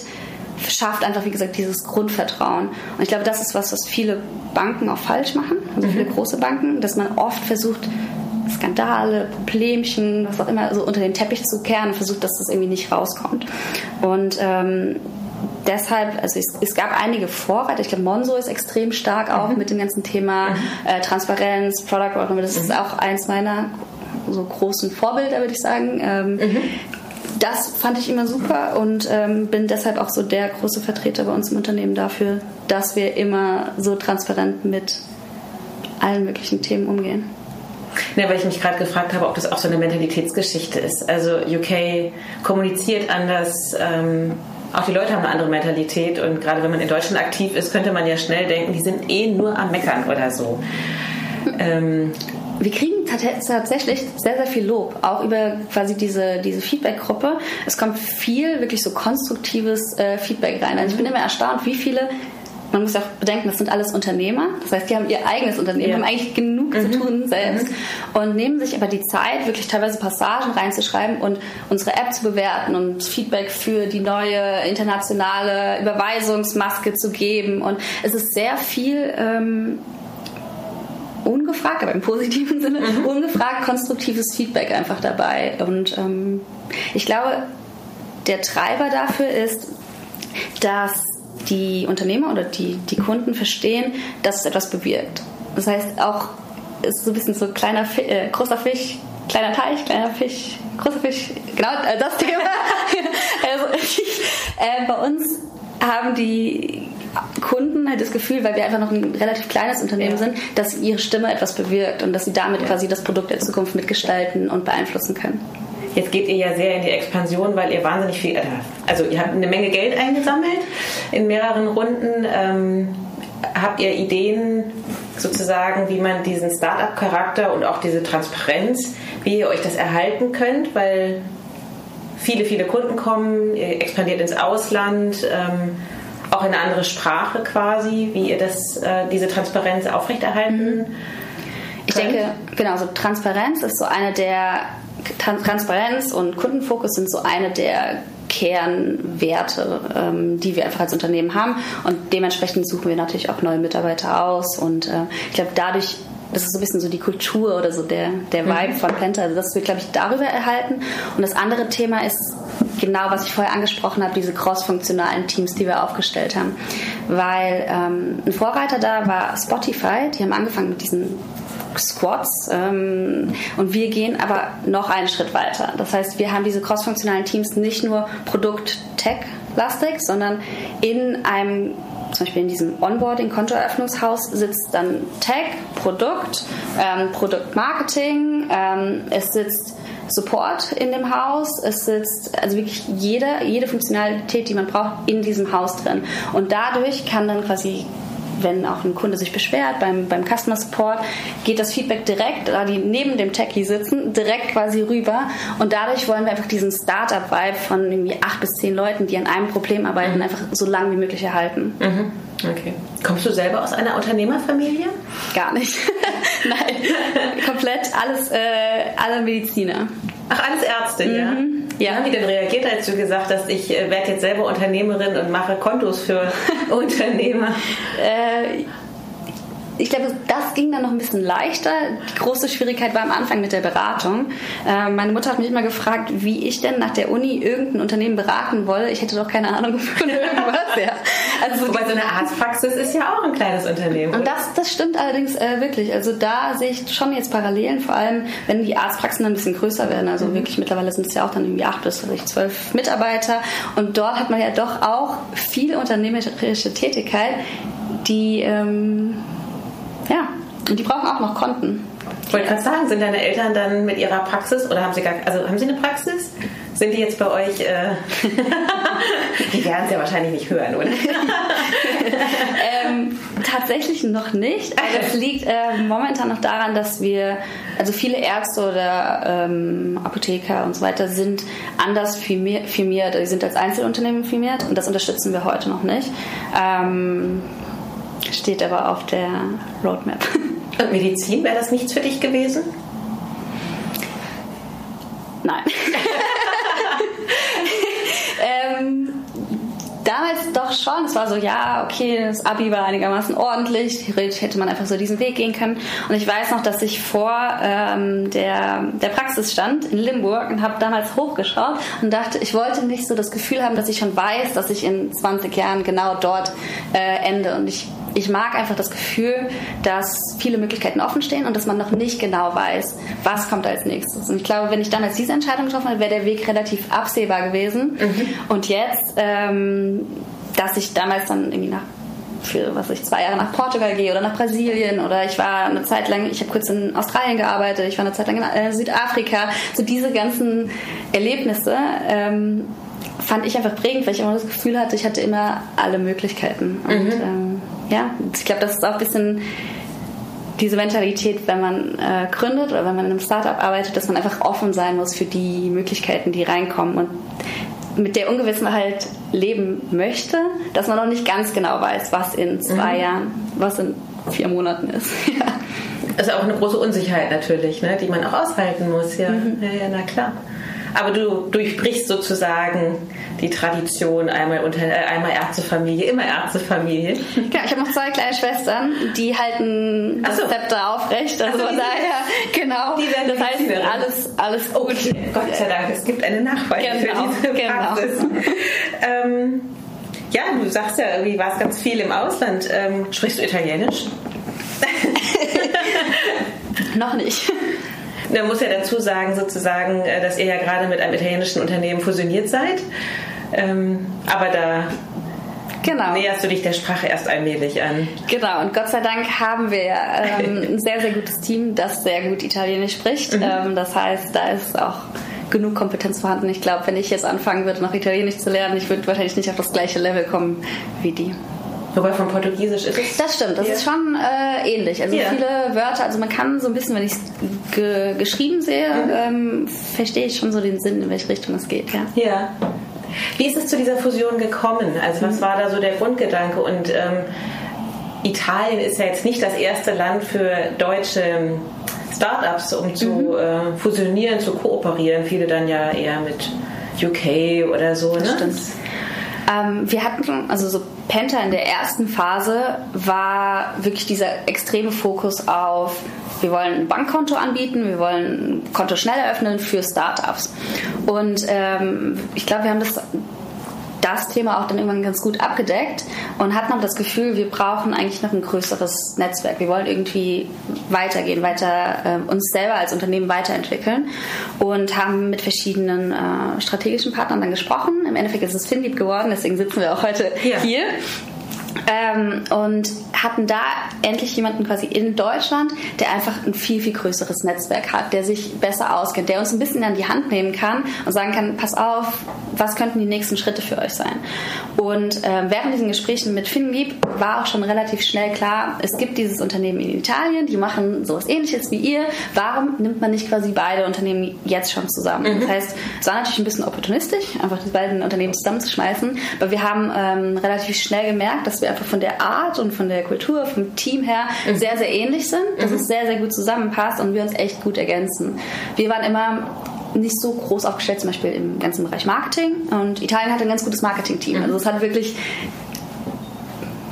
schafft einfach, wie gesagt, dieses Grundvertrauen. Und ich glaube, das ist was, was viele Banken auch falsch machen, also viele mhm. große Banken, dass man oft versucht, Skandale, Problemchen, was auch immer, so unter den Teppich zu kehren und versucht, dass das irgendwie nicht rauskommt. Und ähm, deshalb, also es, es, gab einige Vorreiter. Ich glaube, Monzo ist extrem stark auch mhm. mit dem ganzen Thema mhm. äh, Transparenz, Product Roadmap. Das ist mhm. auch eins meiner so großen Vorbilder, würde ich sagen. Ähm, mhm. Das fand ich immer super und ähm, bin deshalb auch so der große Vertreter bei uns im Unternehmen dafür, dass wir immer so transparent mit allen möglichen Themen umgehen. Ja, weil ich mich gerade gefragt habe, ob das auch so eine Mentalitätsgeschichte ist. Also UK kommuniziert anders. Ähm auch die Leute haben eine andere Mentalität und gerade wenn man in Deutschland aktiv ist, könnte man ja schnell denken, die sind eh nur am Meckern oder so. Ähm, wir kriegen tatsächlich sehr, sehr viel Lob, auch über quasi diese, diese Feedback-Gruppe. Es kommt viel wirklich so konstruktives äh, Feedback rein. Also ich bin immer erstaunt, wie viele man muss auch bedenken, das sind alles Unternehmer. Das heißt, die haben ihr eigenes Unternehmen, ja. haben eigentlich genug mhm. zu tun selbst mhm. und nehmen sich aber die Zeit, wirklich teilweise Passagen reinzuschreiben und unsere App zu bewerten und Feedback für die neue internationale Überweisungsmaske zu geben. Und es ist sehr viel ähm, ungefragt, aber im positiven Sinne, mhm. ungefragt konstruktives Feedback einfach dabei. Und ähm, ich glaube, der Treiber dafür ist, dass die Unternehmer oder die, die Kunden verstehen, dass es etwas bewirkt. Das heißt, auch ist so ein bisschen so kleiner, äh, großer Fisch, kleiner Teich, kleiner Fisch, großer Fisch, genau äh, das Thema. also, äh, bei uns haben die Kunden halt das Gefühl, weil wir einfach noch ein relativ kleines Unternehmen ja. sind, dass ihre Stimme etwas bewirkt und dass sie damit quasi das Produkt der Zukunft mitgestalten und beeinflussen können. Jetzt geht ihr ja sehr in die Expansion, weil ihr wahnsinnig viel, äh, also ihr habt eine Menge Geld eingesammelt in mehreren Runden. Ähm, habt ihr Ideen sozusagen, wie man diesen Startup-Charakter und auch diese Transparenz, wie ihr euch das erhalten könnt? Weil viele, viele Kunden kommen, ihr expandiert ins Ausland, ähm, auch in eine andere Sprache quasi, wie ihr das, äh, diese Transparenz aufrechterhalten mhm. Ich denke, genau, so Transparenz ist so eine der Transparenz und Kundenfokus sind so eine der Kernwerte, ähm, die wir einfach als Unternehmen haben. Und dementsprechend suchen wir natürlich auch neue Mitarbeiter aus. Und äh, ich glaube, dadurch, das ist so ein bisschen so die Kultur oder so der, der. Vibe mhm. von Penta. Also das wird, glaube ich, darüber erhalten. Und das andere Thema ist genau, was ich vorher angesprochen habe, diese cross-funktionalen Teams, die wir aufgestellt haben. Weil ähm, ein Vorreiter da war Spotify. Die haben angefangen mit diesen Squads ähm, und wir gehen aber noch einen Schritt weiter. Das heißt, wir haben diese crossfunktionalen Teams nicht nur Produkt-Tech-lastig, sondern in einem zum Beispiel in diesem Onboarding-Kontoeröffnungshaus sitzt dann Tech, Produkt, ähm, Produktmarketing, ähm, es sitzt Support in dem Haus, es sitzt also wirklich jede, jede Funktionalität, die man braucht, in diesem Haus drin. Und dadurch kann dann quasi wenn auch ein Kunde sich beschwert beim, beim Customer Support, geht das Feedback direkt, da die neben dem Techie sitzen, direkt quasi rüber. Und dadurch wollen wir einfach diesen Startup-Vibe von irgendwie acht bis zehn Leuten, die an einem Problem arbeiten, mhm. einfach so lang wie möglich erhalten. Mhm. Okay. Kommst du selber aus einer Unternehmerfamilie? Gar nicht. Nein. Komplett alles, äh, alle Mediziner. Ach, alles Ärzte, mhm. ja? Ja. Wie haben die denn reagiert, als du gesagt hast, ich äh, werde jetzt selber Unternehmerin und mache Kontos für Unternehmer? Äh, ich glaube, das ging dann noch ein bisschen leichter. Die große Schwierigkeit war am Anfang mit der Beratung. Äh, meine Mutter hat mich immer gefragt, wie ich denn nach der Uni irgendein Unternehmen beraten wolle. Ich hätte doch keine Ahnung von irgendwas. ja. also Wobei so eine Arztpraxis ist ja auch ein kleines Unternehmen. Und das, das stimmt allerdings äh, wirklich. Also da sehe ich schon jetzt Parallelen, vor allem wenn die Arztpraxen dann ein bisschen größer werden. Also mhm. wirklich mittlerweile sind es ja auch dann irgendwie acht bis zwölf Mitarbeiter. Und dort hat man ja doch auch viel unternehmerische Tätigkeit, die ähm, ja, und die brauchen auch noch Konten. Ich wollte gerade sagen, sind deine Eltern dann mit ihrer Praxis oder haben sie gar, also haben sie eine Praxis? Sind die jetzt bei euch? Äh Die werden es ja wahrscheinlich nicht hören, oder? ähm, tatsächlich noch nicht. Aber es liegt äh, momentan noch daran, dass wir, also viele Ärzte oder ähm, Apotheker und so weiter sind anders firmiert, die sind als Einzelunternehmen firmiert und das unterstützen wir heute noch nicht. Ähm, steht aber auf der Roadmap. Und Medizin, wäre das nichts für dich gewesen? Nein. ähm, damals doch schon. Es war so, ja, okay, das Abi war einigermaßen ordentlich. Theoretisch hätte man einfach so diesen Weg gehen können. Und ich weiß noch, dass ich vor ähm, der, der Praxis stand in Limburg und habe damals hochgeschaut und dachte, ich wollte nicht so das Gefühl haben, dass ich schon weiß, dass ich in 20 Jahren genau dort äh, ende. Und ich ich mag einfach das Gefühl, dass viele Möglichkeiten offen stehen und dass man noch nicht genau weiß, was kommt als nächstes. Und ich glaube, wenn ich dann als diese Entscheidung getroffen hätte, wäre der Weg relativ absehbar gewesen. Mhm. Und jetzt, ähm, dass ich damals dann irgendwie nach für was ich zwei Jahre nach Portugal gehe oder nach Brasilien oder ich war eine Zeit lang, ich habe kurz in Australien gearbeitet, ich war eine Zeit lang in äh, Südafrika. So diese ganzen Erlebnisse ähm, fand ich einfach prägend, weil ich immer das Gefühl hatte, ich hatte immer alle Möglichkeiten. Und mhm. ähm, ja, ich glaube, das ist auch ein bisschen diese Mentalität, wenn man äh, gründet oder wenn man in einem Startup arbeitet, dass man einfach offen sein muss für die Möglichkeiten, die reinkommen und mit der Ungewissenheit leben möchte, dass man noch nicht ganz genau weiß, was in zwei mhm. Jahren, was in vier Monaten ist. ja. Das ist auch eine große Unsicherheit natürlich, ne, die man auch aushalten muss. Ja, mhm. ja, ja na klar. Aber du durchbrichst sozusagen die Tradition, einmal, unter, äh, einmal Ärztefamilie, immer Ärztefamilie. Ja, ich habe noch zwei kleine Schwestern, die halten das so. Zepter aufrecht. Also von daher, genau. Die werden das heißt, alles, alles gut. Okay. Gott sei Dank, es gibt eine Nachweise genau, für diese genau. Praxis. ähm, ja, du sagst ja, irgendwie warst ganz viel im Ausland. Ähm, sprichst du Italienisch? noch nicht. Man muss ja dazu sagen, sozusagen, äh, dass ihr ja gerade mit einem italienischen Unternehmen fusioniert seid. Ähm, aber da Genau. näherst du dich der Sprache erst allmählich an. Genau, und Gott sei Dank haben wir ähm, ein sehr, sehr gutes Team, das sehr gut Italienisch spricht. Mhm. Ähm, das heißt, da ist auch genug Kompetenz vorhanden. Ich glaube, wenn ich jetzt anfangen würde, noch Italienisch zu lernen, ich würde wahrscheinlich nicht auf das gleiche Level kommen wie die. Wobei von Portugiesisch ist es. Das stimmt, das ja. ist schon äh, ähnlich. Also ja. viele Wörter, also man kann so ein bisschen, wenn ich es ge geschrieben sehe, mhm. ähm, verstehe ich schon so den Sinn, in welche Richtung es geht. Ja. ja. Wie ist es zu dieser Fusion gekommen? Also was mhm. war da so der Grundgedanke? Und ähm, Italien ist ja jetzt nicht das erste Land für deutsche Startups, um zu mhm. äh, fusionieren, zu kooperieren. Viele dann ja eher mit UK oder so. Ne? Stimmt. Ähm, wir hatten, also so Penta in der ersten Phase war wirklich dieser extreme Fokus auf, wir wollen ein Bankkonto anbieten, wir wollen ein Konto schnell eröffnen für Startups. Und ähm, ich glaube, wir haben das das Thema auch dann irgendwann ganz gut abgedeckt und hatten auch das Gefühl, wir brauchen eigentlich noch ein größeres Netzwerk. Wir wollen irgendwie weitergehen, weiter äh, uns selber als Unternehmen weiterentwickeln und haben mit verschiedenen äh, strategischen Partnern dann gesprochen. Im Endeffekt ist es Finlieb geworden, deswegen sitzen wir auch heute ja. hier. Ähm, und hatten da endlich jemanden quasi in Deutschland, der einfach ein viel, viel größeres Netzwerk hat, der sich besser auskennt, der uns ein bisschen an die Hand nehmen kann und sagen kann, pass auf, was könnten die nächsten Schritte für euch sein? Und äh, während diesen Gesprächen mit FinLeap war auch schon relativ schnell klar, es gibt dieses Unternehmen in Italien, die machen sowas ähnliches wie ihr. Warum nimmt man nicht quasi beide Unternehmen jetzt schon zusammen? Mhm. Das heißt, es war natürlich ein bisschen opportunistisch, einfach die beiden Unternehmen zusammenzuschmeißen, aber wir haben ähm, relativ schnell gemerkt, dass wir einfach von der Art und von der Kultur, vom Team her mhm. sehr, sehr ähnlich sind, dass mhm. es sehr, sehr gut zusammenpasst und wir uns echt gut ergänzen. Wir waren immer nicht so groß aufgestellt, zum Beispiel im ganzen Bereich Marketing. Und Italien hat ein ganz gutes Marketing-Team. Mhm. Also es hat wirklich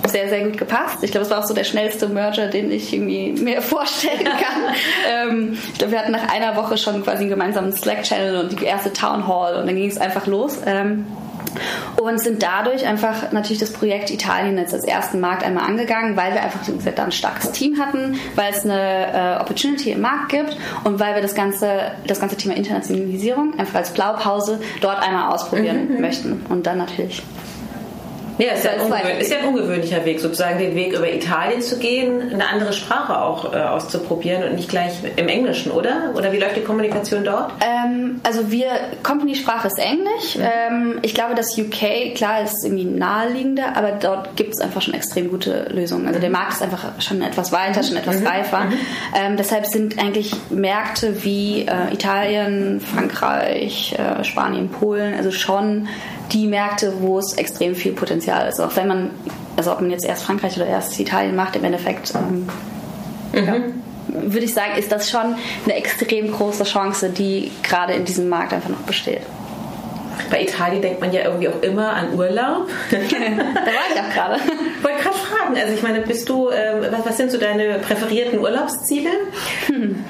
sehr, sehr gut gepasst. Ich glaube, es war auch so der schnellste Merger, den ich irgendwie mir vorstellen kann. ähm, ich glaube, wir hatten nach einer Woche schon quasi einen gemeinsamen Slack-Channel und die erste Town Hall und dann ging es einfach los. Ähm, und sind dadurch einfach natürlich das Projekt Italien jetzt als ersten Markt einmal angegangen, weil wir einfach da ein starkes Team hatten, weil es eine äh, Opportunity im Markt gibt und weil wir das ganze, das ganze Thema Internationalisierung einfach als Blaupause dort einmal ausprobieren mhm. möchten und dann natürlich Ja, ist ja, ein ist ja, ein ungewöhnlicher Weg, sozusagen den Weg über Italien zu gehen, eine andere Sprache auch äh, auszuprobieren und nicht gleich im Englischen, oder? Oder wie läuft die Kommunikation dort? Ähm, also wir, Company-Sprache ist Englisch. Mhm. Ähm, ich glaube, das UK, klar, ist irgendwie naheliegender, aber dort gibt es einfach schon extrem gute Lösungen. Also der mhm. Markt ist einfach schon etwas weiter, schon etwas mhm. reifer. Mhm. Ähm, deshalb sind eigentlich Märkte wie äh, Italien, Frankreich, äh, Spanien, Polen, also schon die Märkte, wo es extrem viel Potenzial ist. Auch wenn man, also ob man jetzt erst Frankreich oder erst Italien macht, im Endeffekt ähm, mhm. ja, würde ich sagen, ist das schon eine extrem große Chance, die gerade in diesem Markt einfach noch besteht. Bei Italien denkt man ja irgendwie auch immer an Urlaub. da war ich auch gerade. Wollte gerade fragen, also ich meine, bist du, äh, was, was, sind so deine präferierten Urlaubsziele? Hm.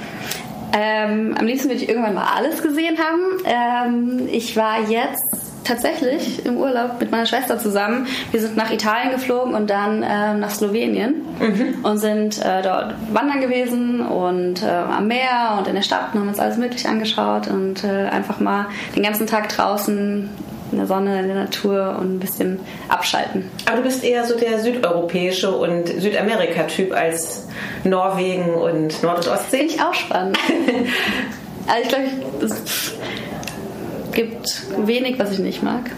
Ähm, am liebsten würde ich irgendwann mal alles gesehen haben. Ähm, ich war jetzt tatsächlich im Urlaub mit meiner Schwester zusammen. Wir sind nach Italien geflogen und dann äh, nach Slowenien mhm. und sind äh, dort wandern gewesen und äh, am Meer und in der Stadt und haben uns alles Mögliche angeschaut und äh, einfach mal den ganzen Tag draußen in der Sonne, in der Natur und ein bisschen abschalten. Aber du bist eher so der südeuropäische und Südamerika-Typ als Norwegen und Nord- und Ostsee? Finde ich auch spannend. also ich glaube, es gibt wenig, was ich nicht mag.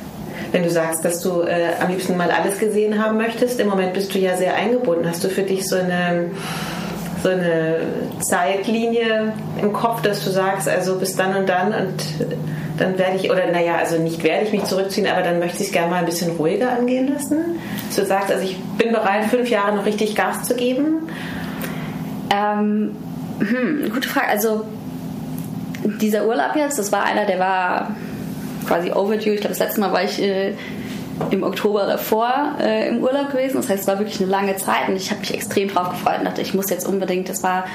Wenn du sagst, dass du äh, am liebsten mal alles gesehen haben möchtest, im Moment bist du ja sehr eingebunden. Hast du für dich so eine so eine Zeitlinie im Kopf, dass du sagst, also bis dann und dann und dann werde ich, oder naja, also nicht werde ich mich zurückziehen, aber dann möchte ich es gerne mal ein bisschen ruhiger angehen lassen. Dass du sagst, also ich bin bereit, fünf Jahre noch richtig Gas zu geben. Ähm, hm, gute Frage. Also dieser Urlaub jetzt, das war einer, der war quasi overdue. Ich glaube, das letzte Mal war ich äh, im Oktober davor äh, im Urlaub gewesen. Das heißt, es war wirklich eine lange Zeit und ich habe mich extrem drauf gefreut und dachte, ich muss jetzt unbedingt, das war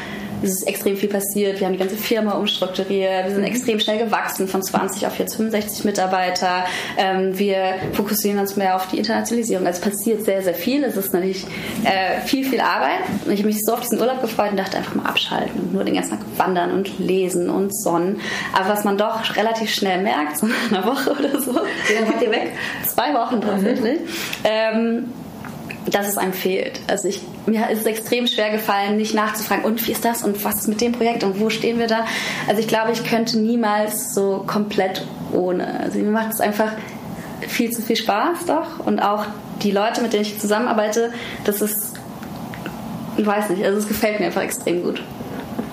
es ist extrem viel passiert. Wir haben die ganze Firma umstrukturiert. Wir sind mhm. extrem schnell gewachsen von 20 auf jetzt 65 Mitarbeiter. Ähm, wir fokussieren uns mehr auf die Internationalisierung. Also es passiert sehr, sehr viel. Es ist natürlich äh, viel, viel Arbeit. Und ich habe mich so auf diesen Urlaub gefreut und dachte einfach mal abschalten und nur den ganzen Tag wandern und lesen und sonnen. Aber was man doch relativ schnell merkt, so nach einer Woche oder so. Wie lange wart ihr weg? Zwei Wochen tatsächlich. Mhm. Ähm, dass es einem fehlt. Also ich, mir ist es extrem schwer gefallen, nicht nachzufragen, und wie ist das und was ist mit dem Projekt und wo stehen wir da. Also ich glaube, ich könnte niemals so komplett ohne. Also mir macht es einfach viel zu viel Spaß doch und auch die Leute, mit denen ich zusammenarbeite, das ist, ich weiß nicht, also es gefällt mir einfach extrem gut.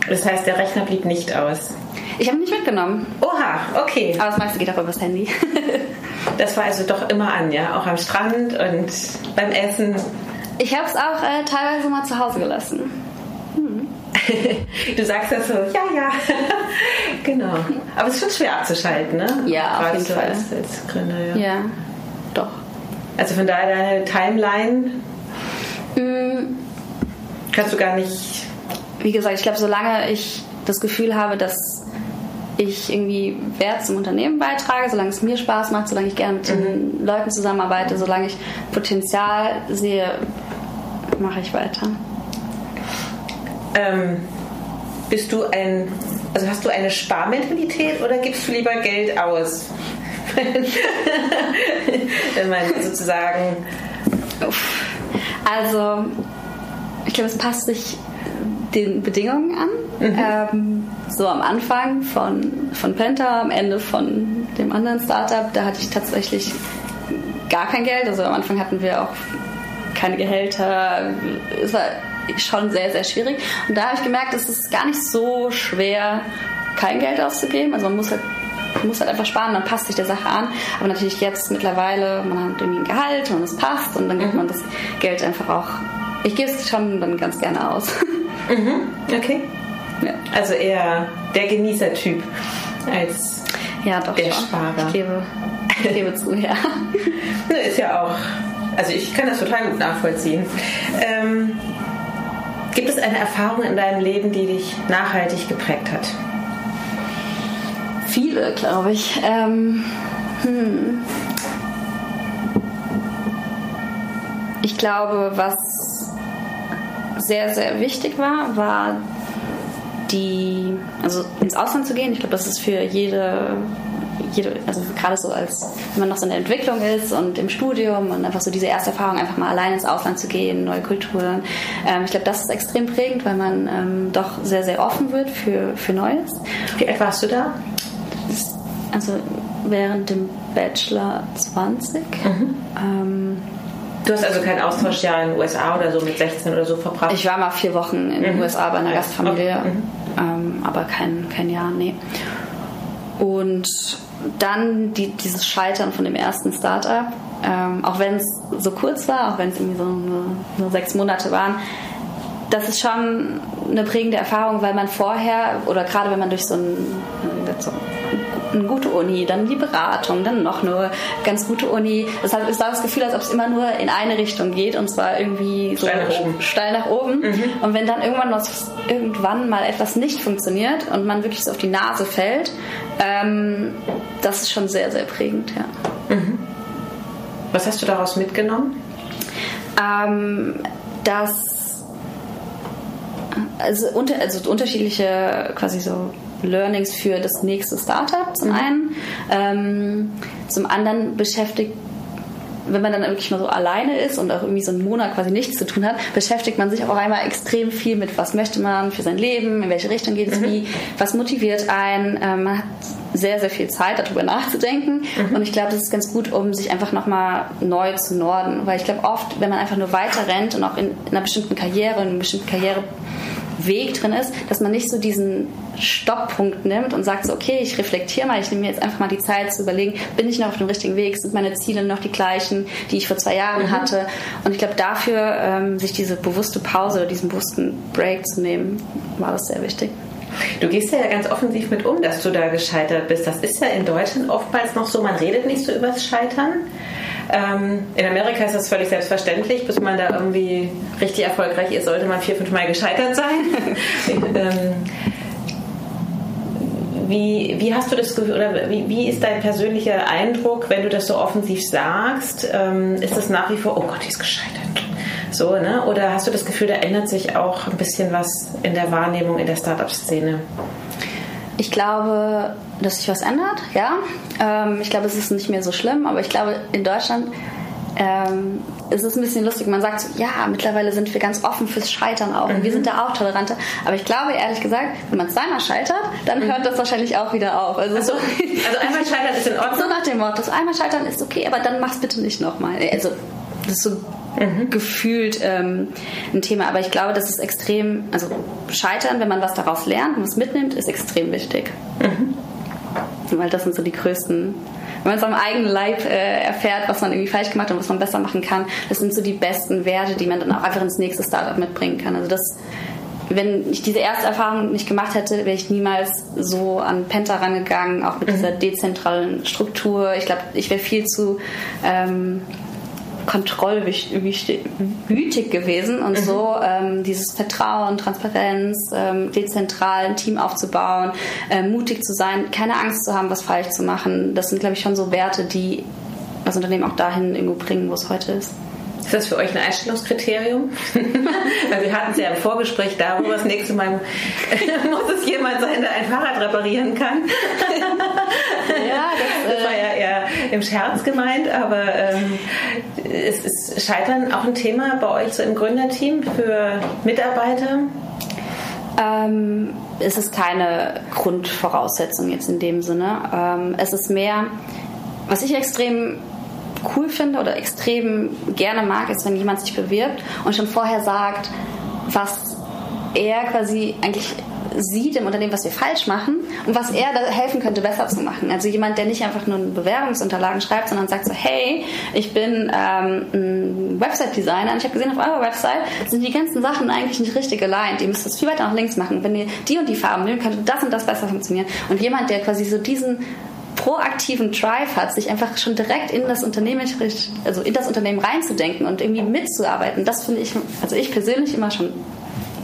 Das heißt, der Rechner blieb nicht aus? Ich habe ihn nicht mitgenommen. Oha, okay. Aber das meiste geht auch übers Handy. Das war also doch immer an, ja? Auch am Strand und beim Essen. Ich habe es auch äh, teilweise mal zu Hause gelassen. Hm. du sagst das so, ja, ja. genau. Aber es ist schon schwer abzuschalten, ne? Ja, Gerade auf jeden so Fall. Als, als Gründer, ja. ja, doch. Also von daher deine Timeline hm. kannst du gar nicht. Wie gesagt, ich glaube, solange ich das Gefühl habe, dass ich irgendwie Wert zum Unternehmen beitrage, solange es mir Spaß macht, solange ich gerne mit den mhm. Leuten zusammenarbeite, solange ich Potenzial sehe, mache ich weiter. Ähm, bist du ein, also hast du eine Sparmentalität oder gibst du lieber Geld aus? Wenn man sozusagen. Also, ich glaube, es passt sich den Bedingungen an. Mhm. Ähm, so am Anfang von, von Penta, am Ende von dem anderen Startup, da hatte ich tatsächlich gar kein Geld. Also am Anfang hatten wir auch keine Gehälter. Es war schon sehr, sehr schwierig. Und da habe ich gemerkt, es ist gar nicht so schwer, kein Geld auszugeben. Also man muss halt man muss halt einfach sparen, man passt sich der Sache an. Aber natürlich jetzt mittlerweile, man hat irgendwie ein Gehalt und es passt und dann gibt mhm. man das Geld einfach auch. Ich gebe es schon dann ganz gerne aus. Mhm. Okay. Also eher der Genießertyp als ja, doch der schon. Sparer. Ich gebe, ich gebe zu, ja. Ist ja auch, also ich kann das total gut nachvollziehen. Ähm, gibt es eine Erfahrung in deinem Leben, die dich nachhaltig geprägt hat? Viele, glaube ich. Ähm, hm. Ich glaube, was sehr, sehr wichtig war, war die, also ins Ausland zu gehen. Ich glaube, das ist für jede, jede, also gerade so als, wenn man noch so in der Entwicklung ist und im Studium und einfach so diese erste Erfahrung, einfach mal allein ins Ausland zu gehen, neue Kulturen. Ähm, ich glaube, das ist extrem prägend, weil man ähm, doch sehr, sehr offen wird für, für Neues. Wie alt warst du da? Also während dem Bachelor 20. Mhm. Ähm, Du hast also kein Austauschjahr in den USA oder so mit 16 oder so verbracht? Ich war mal vier Wochen in den mhm. USA bei einer Gastfamilie, okay. mhm. Ähm, aber kein, kein Jahr, nee. Und dann die, dieses Scheitern von dem ersten Startup, ähm, auch wenn es so kurz war, auch wenn es irgendwie so nur, nur sechs Monate waren, das ist schon eine prägende Erfahrung, weil man vorher oder gerade wenn man durch so ein, eine gute Uni, dann die Beratung, dann noch eine ganz gute Uni. Hat, es war das Gefühl, als ob es immer nur in eine Richtung geht und zwar irgendwie so steil nach oben. Steil nach oben. Mhm. Und wenn dann irgendwann, was, irgendwann mal etwas nicht funktioniert und man wirklich so auf die Nase fällt, ähm, das ist schon sehr, sehr prägend, ja. Mhm. Was hast du daraus mitgenommen? Ähm, dass also, unter, also unterschiedliche quasi so Learnings für das nächste Startup zum mhm. einen. Ähm, zum anderen beschäftigt wenn man dann wirklich mal so alleine ist und auch irgendwie so einen Monat quasi nichts zu tun hat, beschäftigt man sich auch einmal extrem viel mit, was möchte man für sein Leben, in welche Richtung geht es mhm. wie, was motiviert einen. Ähm, man hat sehr, sehr viel Zeit, darüber nachzudenken. Mhm. Und ich glaube, das ist ganz gut, um sich einfach nochmal neu zu norden. Weil ich glaube, oft, wenn man einfach nur weiter rennt und auch in, in einer bestimmten Karriere, in einem bestimmten Karriere Weg drin ist, dass man nicht so diesen Stopppunkt nimmt und sagt so, okay, ich reflektiere mal, ich nehme mir jetzt einfach mal die Zeit zu überlegen, bin ich noch auf dem richtigen Weg, sind meine Ziele noch die gleichen, die ich vor zwei Jahren mhm. hatte. Und ich glaube, dafür ähm, sich diese bewusste Pause oder diesen bewussten Break zu nehmen, war das sehr wichtig. Du gehst ja ganz offensiv mit um, dass du da gescheitert bist. Das ist ja in Deutschland oftmals noch so, man redet nicht so übers Scheitern. Ähm, in Amerika ist das völlig selbstverständlich. Bis man da irgendwie richtig erfolgreich ist, sollte man vier, fünf Mal gescheitert sein. ähm, wie, wie, hast du das Gefühl, oder wie, wie, ist dein persönlicher Eindruck, wenn du das so offensiv sagst? Ähm, ist das nach wie vor, oh Gott, die ist gescheitert? So, ne? Oder hast du das Gefühl, da ändert sich auch ein bisschen was in der Wahrnehmung in der Startup-Szene? Ich glaube, dass sich was ändert, ja. Ähm, ich glaube, es ist nicht mehr so schlimm, aber ich glaube, in Deutschland ähm, ist es ein bisschen lustig. Man sagt so, ja, mittlerweile sind wir ganz offen fürs Scheitern auch. Mhm. Und wir sind da auch toleranter. Aber ich glaube, ehrlich gesagt, wenn man zweimal scheitert, dann mhm. hört das wahrscheinlich auch wieder auf. Also, so, also einmal scheitern ist in Ordnung? So nach dem Motto, einmal scheitern ist okay, aber dann mach's bitte nicht nochmal. Also, das ist so mhm. gefühlt ähm, ein Thema. Aber ich glaube, das ist extrem, also Scheitern, wenn man was daraus lernt und was mitnimmt, ist extrem wichtig. Mhm. Weil das sind so die größten wenn man es am eigenen Leib äh, erfährt, was man irgendwie falsch gemacht hat und was man besser machen kann, das sind so die besten Werte, die man dann auch einfach ins nächste Startup mitbringen kann. Also das, wenn ich diese erste Erfahrung nicht gemacht hätte, wäre ich niemals so an Penta rangegangen, auch mit mhm. dieser dezentralen Struktur. Ich glaube, ich wäre viel zu ähm, kontrollwütig gewesen und mhm. so ähm, dieses Vertrauen, Transparenz, ähm, dezentral ein Team aufzubauen, äh, mutig zu sein, keine Angst zu haben, was falsch zu machen. Das sind, glaube ich, schon so Werte, die das Unternehmen auch dahin irgendwo bringen, wo es heute ist. Ist das für euch ein Einstellungskriterium? Weil wir hatten es ja im Vorgespräch darüber, das nächste Mal muss es jemand sein, der ein Fahrrad reparieren kann. ja, das, das war ja eher im Scherz gemeint, aber ähm, ist, ist Scheitern auch ein Thema bei euch so im Gründerteam für Mitarbeiter? Ähm, es ist keine Grundvoraussetzung jetzt in dem Sinne. Ähm, es ist mehr, was ich extrem cool finde oder extrem gerne mag, ist, wenn jemand sich bewirbt und schon vorher sagt, was er quasi eigentlich sieht im Unternehmen, was wir falsch machen und was er da helfen könnte, besser zu machen. Also jemand, der nicht einfach nur Bewerbungsunterlagen schreibt, sondern sagt so, hey, ich bin ähm, ein Website-Designer und ich habe gesehen, auf eurer Website sind die ganzen Sachen eigentlich nicht richtig aligned. Ihr müsst das viel weiter nach links machen. Wenn ihr die und die Farben nehmt, könnte das und das besser funktionieren. Und jemand, der quasi so diesen proaktiven Drive hat, sich einfach schon direkt in das Unternehmen, also in das Unternehmen reinzudenken und irgendwie mitzuarbeiten, das finde ich, also ich persönlich immer schon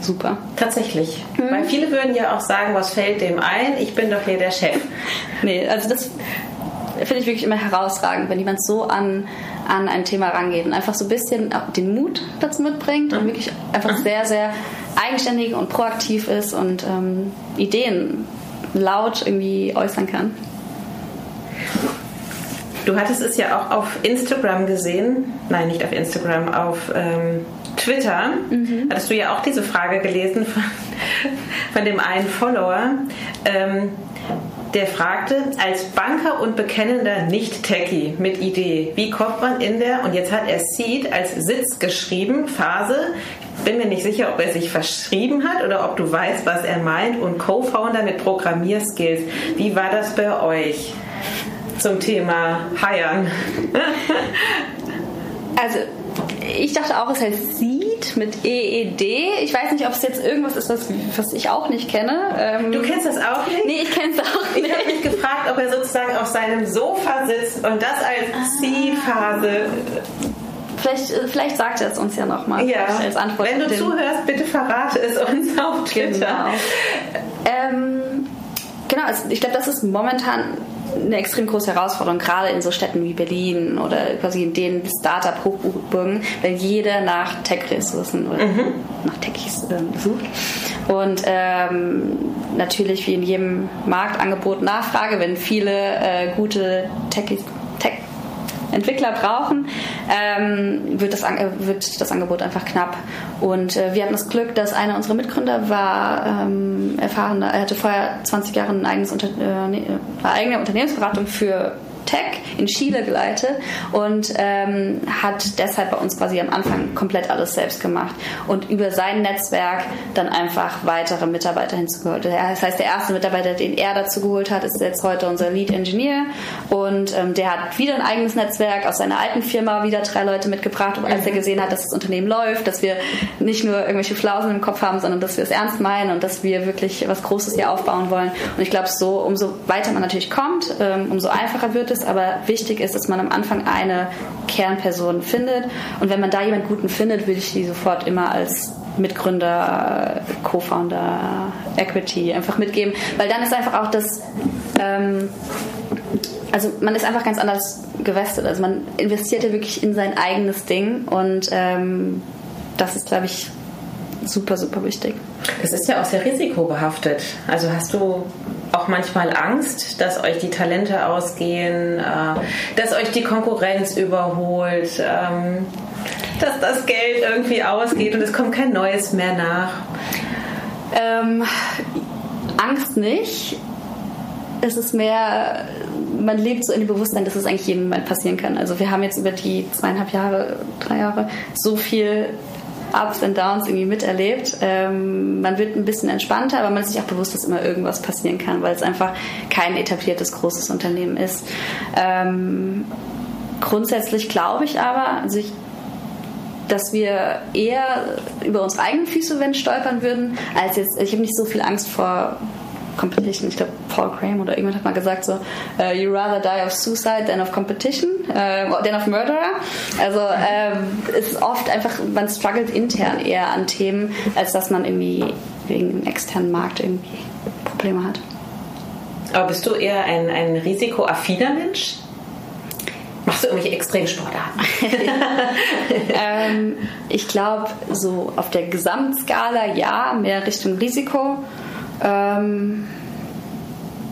super. Tatsächlich. Mhm. Weil viele würden ja auch sagen, was fällt dem ein? Ich bin doch hier der Chef. nee, also das finde ich wirklich immer herausragend, wenn jemand so an, an ein Thema rangeht und einfach so ein bisschen den Mut dazu mitbringt und mhm. wirklich einfach mhm. sehr, sehr eigenständig und proaktiv ist und ähm, Ideen laut irgendwie äußern kann. Du hattest es ja auch auf Instagram gesehen. Nein, nicht auf Instagram, auf ähm, Twitter. Mhm. Hattest du ja auch diese Frage gelesen von, von dem einen Follower. Ähm, der fragte, als Banker und bekennender Nicht-Techie mit Idee, wie kommt man in der, und jetzt hat er Seed als Sitz geschrieben, Phase, ich bin mir nicht sicher, ob er sich verschrieben hat oder ob du weißt, was er meint, und Co-Founder mit Programmierskills. Wie war das bei euch zum Thema Hiren? Also ich dachte auch, es heißt Seed mit EED. Ich weiß nicht, ob es jetzt irgendwas ist, was, was ich auch nicht kenne. Ähm du kennst das auch nicht? Nee, ich kenne es auch nicht. Ich habe mich gefragt, ob er sozusagen auf seinem Sofa sitzt und das als ah. C-Phase Vielleicht, äh, vielleicht sagt er es uns ja nochmal ja. als Antwort. Wenn du zuhörst, bitte verrate es uns auf Twitter. Genau, ähm, genau also ich glaube, das ist momentan eine extrem große Herausforderung, gerade in so Städten wie Berlin oder quasi in den Startup-Hochburgen, weil jeder nach Tech-Ressourcen oder mhm. nach Techies äh, sucht. Und ähm, natürlich wie in jedem Marktangebot Nachfrage, wenn viele äh, gute Techies Tech Entwickler brauchen, ähm, wird, das, wird das Angebot einfach knapp. Und äh, wir hatten das Glück, dass einer unserer Mitgründer war ähm, erfahrener, er hatte vorher 20 Jahre ein eigenes Unter äh, äh, eigene Unternehmensberatung für Tech in Chile geleitet und ähm, hat deshalb bei uns quasi am Anfang komplett alles selbst gemacht und über sein Netzwerk dann einfach weitere Mitarbeiter hinzugeholt. Das heißt, der erste Mitarbeiter, den er dazu geholt hat, ist jetzt heute unser Lead Engineer und ähm, der hat wieder ein eigenes Netzwerk aus seiner alten Firma, wieder drei Leute mitgebracht, als er gesehen hat, dass das Unternehmen läuft, dass wir nicht nur irgendwelche Flausen im Kopf haben, sondern dass wir es ernst meinen und dass wir wirklich was Großes hier aufbauen wollen. Und ich glaube, so umso weiter man natürlich kommt, ähm, umso einfacher wird es ist, aber wichtig ist, dass man am Anfang eine Kernperson findet. Und wenn man da jemanden guten findet, würde ich die sofort immer als Mitgründer, Co-Founder, Equity einfach mitgeben, weil dann ist einfach auch das, ähm, also man ist einfach ganz anders gewestet. Also man investiert ja wirklich in sein eigenes Ding und ähm, das ist, glaube ich, super, super wichtig. Das ist ja auch sehr risikobehaftet. Also hast du auch manchmal Angst, dass euch die Talente ausgehen, äh, dass euch die Konkurrenz überholt, ähm, dass das Geld irgendwie ausgeht und es kommt kein neues mehr nach? Ähm, Angst nicht. Es ist mehr, man lebt so in dem Bewusstsein, dass es eigentlich jeden Moment passieren kann. Also wir haben jetzt über die zweieinhalb Jahre, drei Jahre so viel Ups und Downs irgendwie miterlebt. Ähm, man wird ein bisschen entspannter, aber man ist sich auch bewusst, dass immer irgendwas passieren kann, weil es einfach kein etabliertes großes Unternehmen ist. Ähm, grundsätzlich glaube ich aber, also ich, dass wir eher über unsere eigenen Füße wenn stolpern würden, als jetzt, ich habe nicht so viel Angst vor Competition. Ich glaube, Paul Graham oder irgendjemand hat mal gesagt so, uh, you rather die of suicide than of competition, uh, than of murderer. Also es ist oft einfach, man struggelt intern eher an Themen, als dass man irgendwie wegen dem externen Markt irgendwie Probleme hat. Aber bist du eher ein, ein risikoaffiner Mensch? Machst du irgendwelche Extremsportarten? ähm, ich glaube, so auf der Gesamtskala ja, mehr Richtung Risiko. Ähm,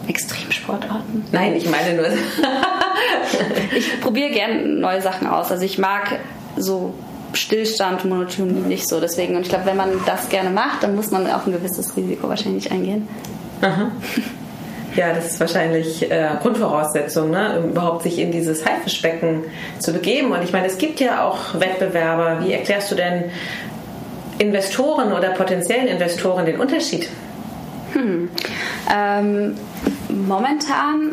Extremsportarten? Nein, ich meine nur. ich probiere gerne neue Sachen aus. Also ich mag so Stillstand, Monotonie nicht so. Deswegen, und ich glaube, wenn man das gerne macht, dann muss man auch ein gewisses Risiko wahrscheinlich eingehen. Aha. Ja, das ist wahrscheinlich äh, Grundvoraussetzung, ne? um überhaupt sich in dieses Haifischbecken zu begeben. Und ich meine, es gibt ja auch Wettbewerber. Wie erklärst du denn Investoren oder potenziellen Investoren den Unterschied hm. Ähm, momentan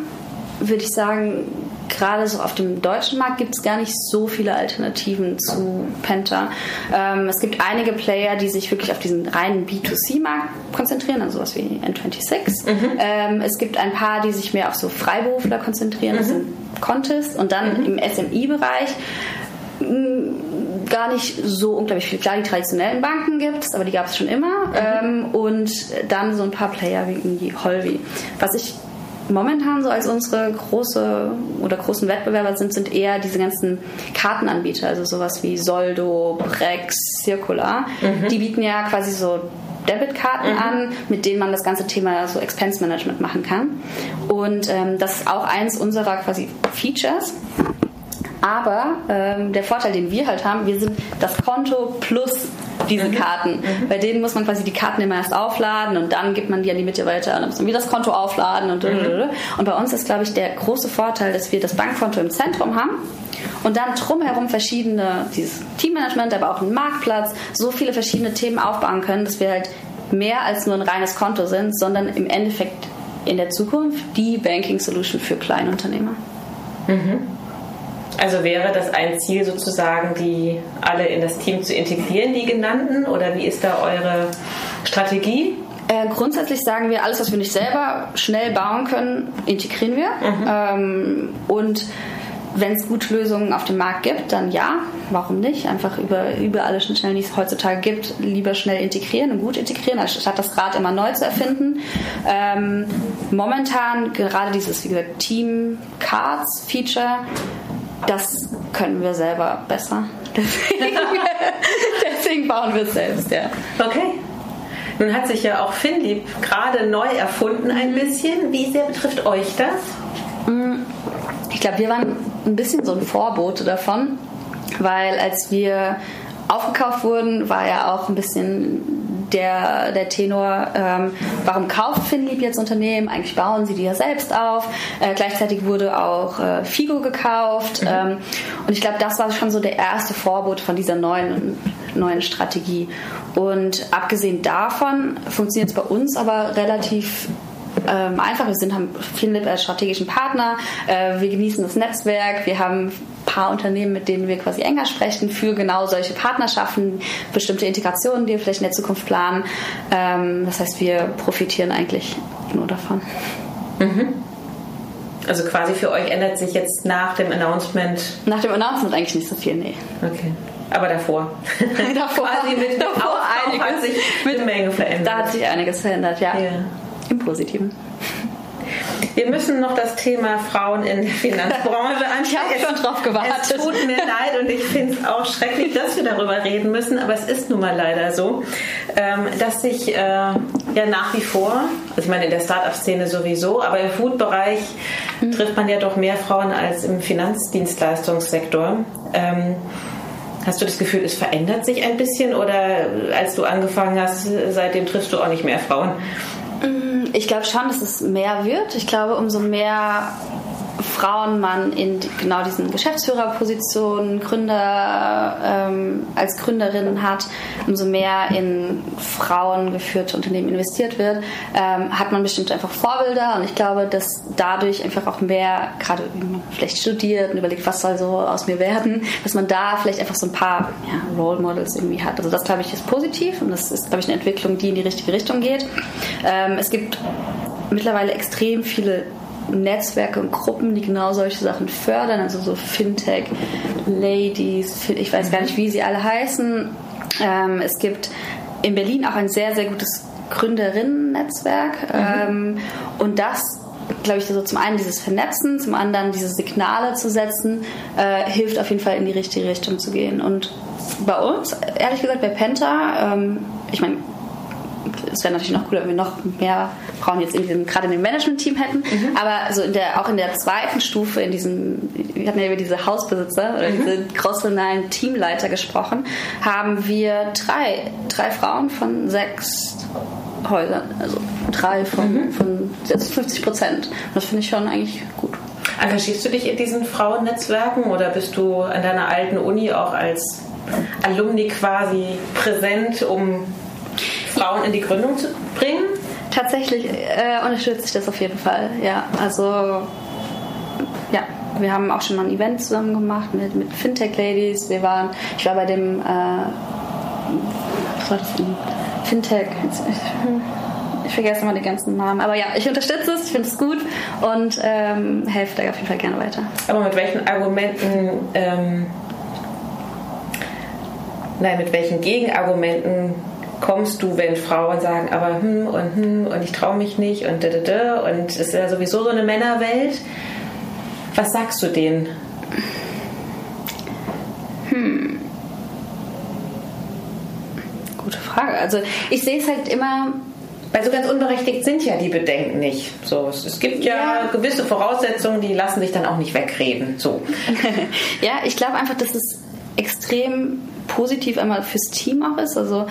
würde ich sagen, gerade so auf dem deutschen Markt gibt es gar nicht so viele Alternativen zu Penta. Ähm, es gibt einige Player, die sich wirklich auf diesen reinen B2C-Markt konzentrieren, also sowas wie N26. Mhm. Ähm, es gibt ein paar, die sich mehr auf so Freiberufler konzentrieren, mhm. das sind Contest und dann mhm. im SMI-Bereich gar nicht so unglaublich viel. Klar, die traditionellen Banken gibt es, aber die gab es schon immer. Mhm. Ähm, und dann so ein paar Player wie Holvi. Was ich momentan so als unsere große oder großen Wettbewerber sind, sind eher diese ganzen Kartenanbieter, also sowas wie Soldo, Brex, Circular. Mhm. Die bieten ja quasi so Debitkarten mhm. an, mit denen man das ganze Thema so Expense Management machen kann. Und ähm, das ist auch eins unserer quasi Features. Aber ähm, der Vorteil, den wir halt haben, wir sind das Konto plus diese mhm. Karten. Mhm. Bei denen muss man quasi die Karten immer erst aufladen und dann gibt man die an die Mitarbeiter und dann muss man wieder das Konto aufladen und mhm. und bei uns ist glaube ich der große Vorteil, dass wir das Bankkonto im Zentrum haben und dann drumherum verschiedene dieses Teammanagement, aber auch einen Marktplatz, so viele verschiedene Themen aufbauen können, dass wir halt mehr als nur ein reines Konto sind, sondern im Endeffekt in der Zukunft die Banking Solution für Kleinunternehmer. Mhm. Also wäre das ein Ziel sozusagen, die alle in das Team zu integrieren, die genannten? Oder wie ist da eure Strategie? Äh, grundsätzlich sagen wir, alles, was wir nicht selber schnell bauen können, integrieren wir. Mhm. Ähm, und wenn es gute Lösungen auf dem Markt gibt, dann ja, warum nicht? Einfach über, über alle Schnittstellen, die es heutzutage gibt, lieber schnell integrieren und gut integrieren, anstatt das Rad immer neu zu erfinden. Ähm, momentan gerade dieses, wie gesagt, Team Cards Feature das können wir selber besser. Deswegen, deswegen bauen wir es selbst, ja. Okay. Nun hat sich ja auch Finlieb gerade neu erfunden ein mhm. bisschen. Wie sehr betrifft euch das? Mm, ich glaube, wir waren ein bisschen so ein Vorbote davon, weil als wir aufgekauft wurden, war ja auch ein bisschen der, der Tenor, ähm, warum kauft Finlieb jetzt Unternehmen? Eigentlich bauen sie die ja selbst auf. Äh, gleichzeitig wurde auch äh, Figo gekauft. Mhm. Ähm, und ich glaube, das war schon so der erste Vorbot von dieser neuen, neuen Strategie. Und abgesehen davon funktioniert es bei uns aber relativ ähm, einfach. Wir sind, haben Finlip als strategischen Partner. Äh, wir genießen das Netzwerk. Wir haben paar Unternehmen, mit denen wir quasi enger sprechen für genau solche Partnerschaften, bestimmte Integrationen, die wir vielleicht in der Zukunft planen. Ähm, das heißt, wir profitieren eigentlich nur davon. Mhm. Also quasi für euch ändert sich jetzt nach dem Announcement. Nach dem Announcement eigentlich nicht so viel, nee. Okay. Aber davor. davor quasi mit davor einiges. hat sich mit Menge verändert. Da hat sich einiges verändert, ja. ja. Im Positiven. Wir müssen noch das Thema Frauen in der Finanzbranche anschauen. Ich habe schon drauf gewartet. Es tut mir leid und ich finde es auch schrecklich, dass wir darüber reden müssen, aber es ist nun mal leider so, ähm, dass sich äh, ja nach wie vor, also ich meine in der Start-up-Szene sowieso, aber im Food-Bereich mhm. trifft man ja doch mehr Frauen als im Finanzdienstleistungssektor. Ähm, Hast du das Gefühl, es verändert sich ein bisschen oder als du angefangen hast, seitdem triffst du auch nicht mehr Frauen? Ich glaube schon, dass es mehr wird. Ich glaube, umso mehr Frauen man in genau diesen Geschäftsführerpositionen, Gründer ähm, als Gründerin hat, umso mehr in frauengeführte Unternehmen investiert wird, ähm, hat man bestimmt einfach Vorbilder und ich glaube, dass dadurch einfach auch mehr, gerade vielleicht studiert und überlegt, was soll so aus mir werden, dass man da vielleicht einfach so ein paar ja, Role Models irgendwie hat. Also das glaube ich ist positiv und das ist glaube ich eine Entwicklung, die in die richtige Richtung geht. Ähm, es gibt mittlerweile extrem viele Netzwerke und Gruppen, die genau solche Sachen fördern, also so Fintech, Ladies, ich weiß gar nicht, wie sie alle heißen. Ähm, es gibt in Berlin auch ein sehr, sehr gutes Gründerinnen-Netzwerk mhm. ähm, und das glaube ich, so zum einen dieses Vernetzen, zum anderen diese Signale zu setzen, äh, hilft auf jeden Fall in die richtige Richtung zu gehen. Und bei uns, ehrlich gesagt, bei Penta, ähm, ich meine, es wäre natürlich noch cooler, wenn wir noch mehr Frauen jetzt in diesem, gerade in dem Management-Team hätten. Mhm. Aber so in der, auch in der zweiten Stufe, in diesem, wir hatten ja über diese Hausbesitzer oder mhm. diese crossfinalen Teamleiter gesprochen, haben wir drei, drei Frauen von sechs Häusern. Also drei von, mhm. von 50 Prozent. Das finde ich schon eigentlich gut. Engagierst du dich in diesen Frauennetzwerken oder bist du an deiner alten Uni auch als Alumni quasi präsent, um Frauen in die Gründung zu bringen? Tatsächlich äh, unterstütze ich das auf jeden Fall. Ja, also ja, wir haben auch schon mal ein Event zusammen gemacht mit, mit Fintech Ladies. Wir waren, ich war bei dem äh, was war das denn? Fintech. Ich, vergesse immer die ganzen Namen. Aber ja, ich unterstütze es, ich finde es gut und ähm, helfe da auf jeden Fall gerne weiter. Aber mit welchen Argumenten, ähm, nein, mit welchen Gegenargumenten kommst du, wenn Frauen sagen, aber hm und hm und ich traue mich nicht und da, da, da und es ist ja sowieso so eine Männerwelt. Was sagst du denen? Hm. Gute Frage. Also ich sehe es halt immer weil so ganz unberechtigt sind ja die Bedenken nicht. So, es, es gibt ja, ja, gewisse Voraussetzungen, die lassen sich dann auch nicht wegreden. So. ja, ich glaube einfach, dass es extrem positiv einmal fürs Team auch ist. Also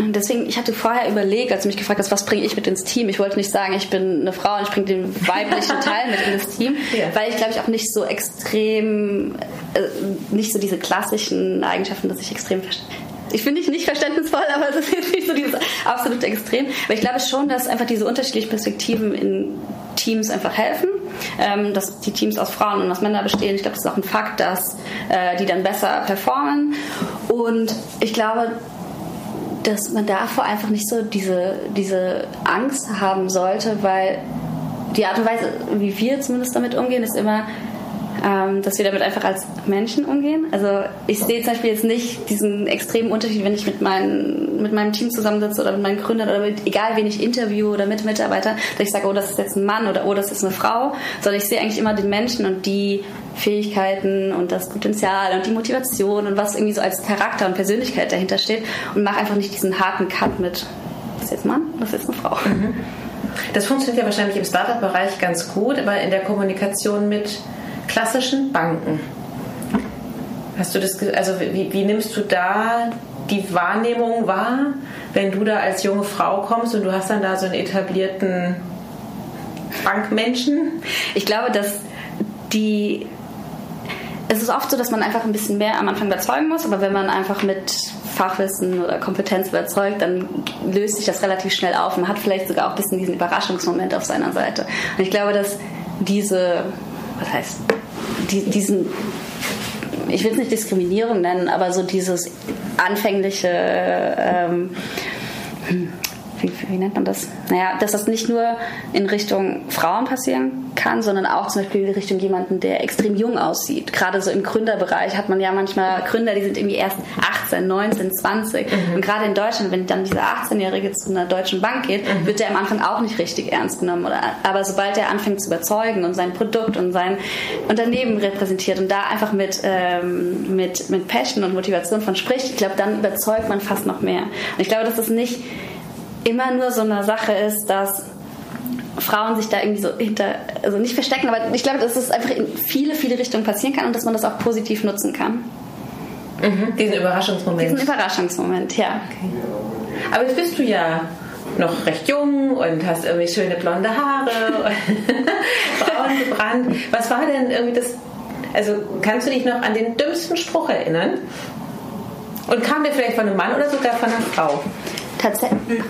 Deswegen, ich hatte vorher überlegt, als du mich gefragt hast, was bringe ich mit ins Team? Ich wollte nicht sagen, ich bin eine Frau und ich bringe den weiblichen Teil mit ins Team, ja. weil ich glaube ich auch nicht so extrem, äh, nicht so diese klassischen Eigenschaften, dass ich extrem ich finde dich nicht verständnisvoll, aber das ist nicht so dieses absolute Extrem. Aber ich glaube schon, dass einfach diese unterschiedlichen Perspektiven in Teams einfach helfen. Ähm, dass die Teams aus Frauen und aus Männern bestehen. Ich glaube, das ist auch ein Fakt, dass äh, die dann besser performen. Und ich glaube, dass man davor einfach nicht so diese, diese Angst haben sollte, weil die Art und Weise, wie wir zumindest damit umgehen, ist immer, ähm, dass wir damit einfach als Menschen umgehen. Also ich sehe zum Beispiel jetzt nicht diesen extremen Unterschied, wenn ich mit, meinen, mit meinem Team zusammensitze oder mit meinen Gründern oder mit egal wen ich interview oder mit Mitarbeitern, dass ich sage, oh, das ist jetzt ein Mann oder oh, das ist eine Frau, sondern ich sehe eigentlich immer den Menschen und die Fähigkeiten und das Potenzial und die Motivation und was irgendwie so als Charakter und Persönlichkeit dahinter steht und mache einfach nicht diesen harten Cut mit, das ist jetzt ein Mann, das ist jetzt eine Frau. Mhm. Das funktioniert ja wahrscheinlich im Startup-Bereich ganz gut, aber in der Kommunikation mit klassischen Banken. Hast du das, also wie, wie nimmst du da die Wahrnehmung wahr, wenn du da als junge Frau kommst und du hast dann da so einen etablierten Bankmenschen? Ich glaube, dass die es ist oft so, dass man einfach ein bisschen mehr am Anfang überzeugen muss, aber wenn man einfach mit Fachwissen oder Kompetenz überzeugt, dann löst sich das relativ schnell auf. Man hat vielleicht sogar auch ein bisschen diesen Überraschungsmoment auf seiner Seite. Und ich glaube, dass diese, was heißt, die, diesen, ich will es nicht Diskriminierung nennen, aber so dieses anfängliche, ähm, hm, wie, wie, nennt man das? Naja, dass das nicht nur in Richtung Frauen passieren kann, sondern auch zum Beispiel in Richtung jemanden, der extrem jung aussieht. Gerade so im Gründerbereich hat man ja manchmal Gründer, die sind irgendwie erst 18, 19, 20. Mhm. Und gerade in Deutschland, wenn dann dieser 18-Jährige zu einer deutschen Bank geht, mhm. wird der am Anfang auch nicht richtig ernst genommen. Oder, aber sobald er anfängt zu überzeugen und sein Produkt und sein Unternehmen repräsentiert und da einfach mit, ähm, mit, mit Passion und Motivation von spricht, ich glaube, dann überzeugt man fast noch mehr. Und ich glaube, dass es nicht immer nur so eine Sache ist, dass Frauen sich da irgendwie so hinter, also nicht verstecken, aber ich glaube, dass es einfach in viele, viele Richtungen passieren kann und dass man das auch positiv nutzen kann. Mhm, diesen Überraschungsmoment. Diesen Überraschungsmoment, ja. Okay. Aber jetzt bist du ja noch recht jung und hast irgendwie schöne blonde Haare, braun gebrannt. Was war denn irgendwie das, also kannst du dich noch an den dümmsten Spruch erinnern? Und kam der vielleicht von einem Mann oder sogar von einer Frau? Tatsächlich.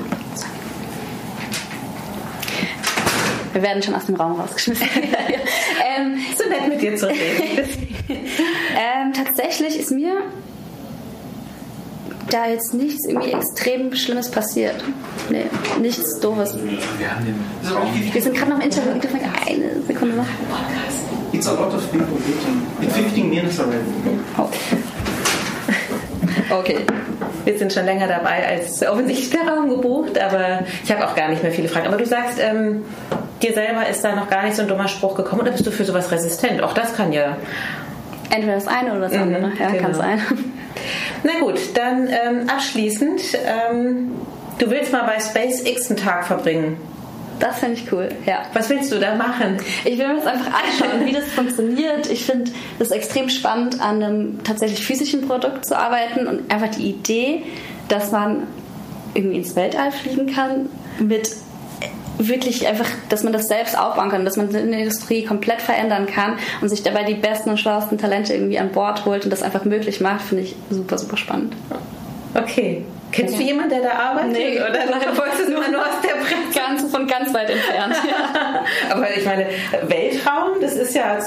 Wir werden schon aus dem Raum rausgeschmissen. ähm, so nett mit dir zu reden. ähm, tatsächlich ist mir da jetzt nichts irgendwie extrem Schlimmes passiert. Nee, nichts Doofes. Wir sind gerade noch im Interview. Ich dürfen eine Sekunde noch. It's a lot of people waiting. In 15 minutes already. Oh. Okay. Wir sind schon länger dabei als offensichtlich der Raum gebucht, aber ich habe auch gar nicht mehr viele Fragen. Aber du sagst, ähm, dir selber ist da noch gar nicht so ein dummer Spruch gekommen oder bist du für sowas resistent? Auch das kann ja. Entweder das eine oder das mhm, andere, ja, genau. kann sein. Na gut, dann ähm, abschließend. Ähm, du willst mal bei SpaceX einen Tag verbringen. Das finde ich cool, ja. Was willst du da machen? Ich will mir das einfach anschauen, wie das funktioniert. Ich finde es extrem spannend, an einem tatsächlich physischen Produkt zu arbeiten und einfach die Idee, dass man irgendwie ins Weltall fliegen kann mit wirklich einfach, dass man das selbst aufbauen kann, dass man die Industrie komplett verändern kann und sich dabei die besten und schlauesten Talente irgendwie an Bord holt und das einfach möglich macht, finde ich super, super spannend. Okay, Kennst ja. du jemanden, der da arbeitet? Nee, oder wolltest du nur, nur aus der Presse? Ganz, von ganz weit entfernt. Ja. Aber ich meine, Weltraum, das ist ja.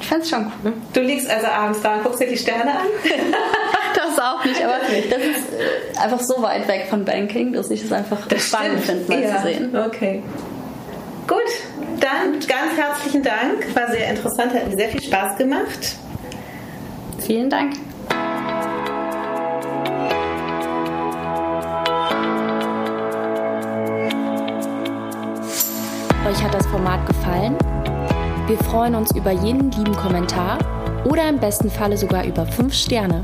Ich fand's schon cool. Du liegst also abends da und guckst dir die Sterne an? das auch nicht, aber das ist äh, einfach so weit weg von Banking, dass ich es einfach das spannend finde, mal ja. zu sehen. Okay. Gut, dann ganz herzlichen Dank. War sehr interessant, hat mir sehr viel Spaß gemacht. Vielen Dank. Euch hat das Format gefallen? Wir freuen uns über jeden lieben Kommentar oder im besten Falle sogar über 5 Sterne.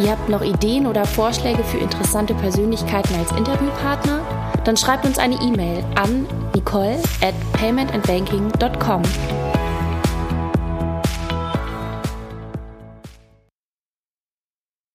Ihr habt noch Ideen oder Vorschläge für interessante Persönlichkeiten als Interviewpartner? Dann schreibt uns eine E-Mail an nicole at paymentandbanking.com.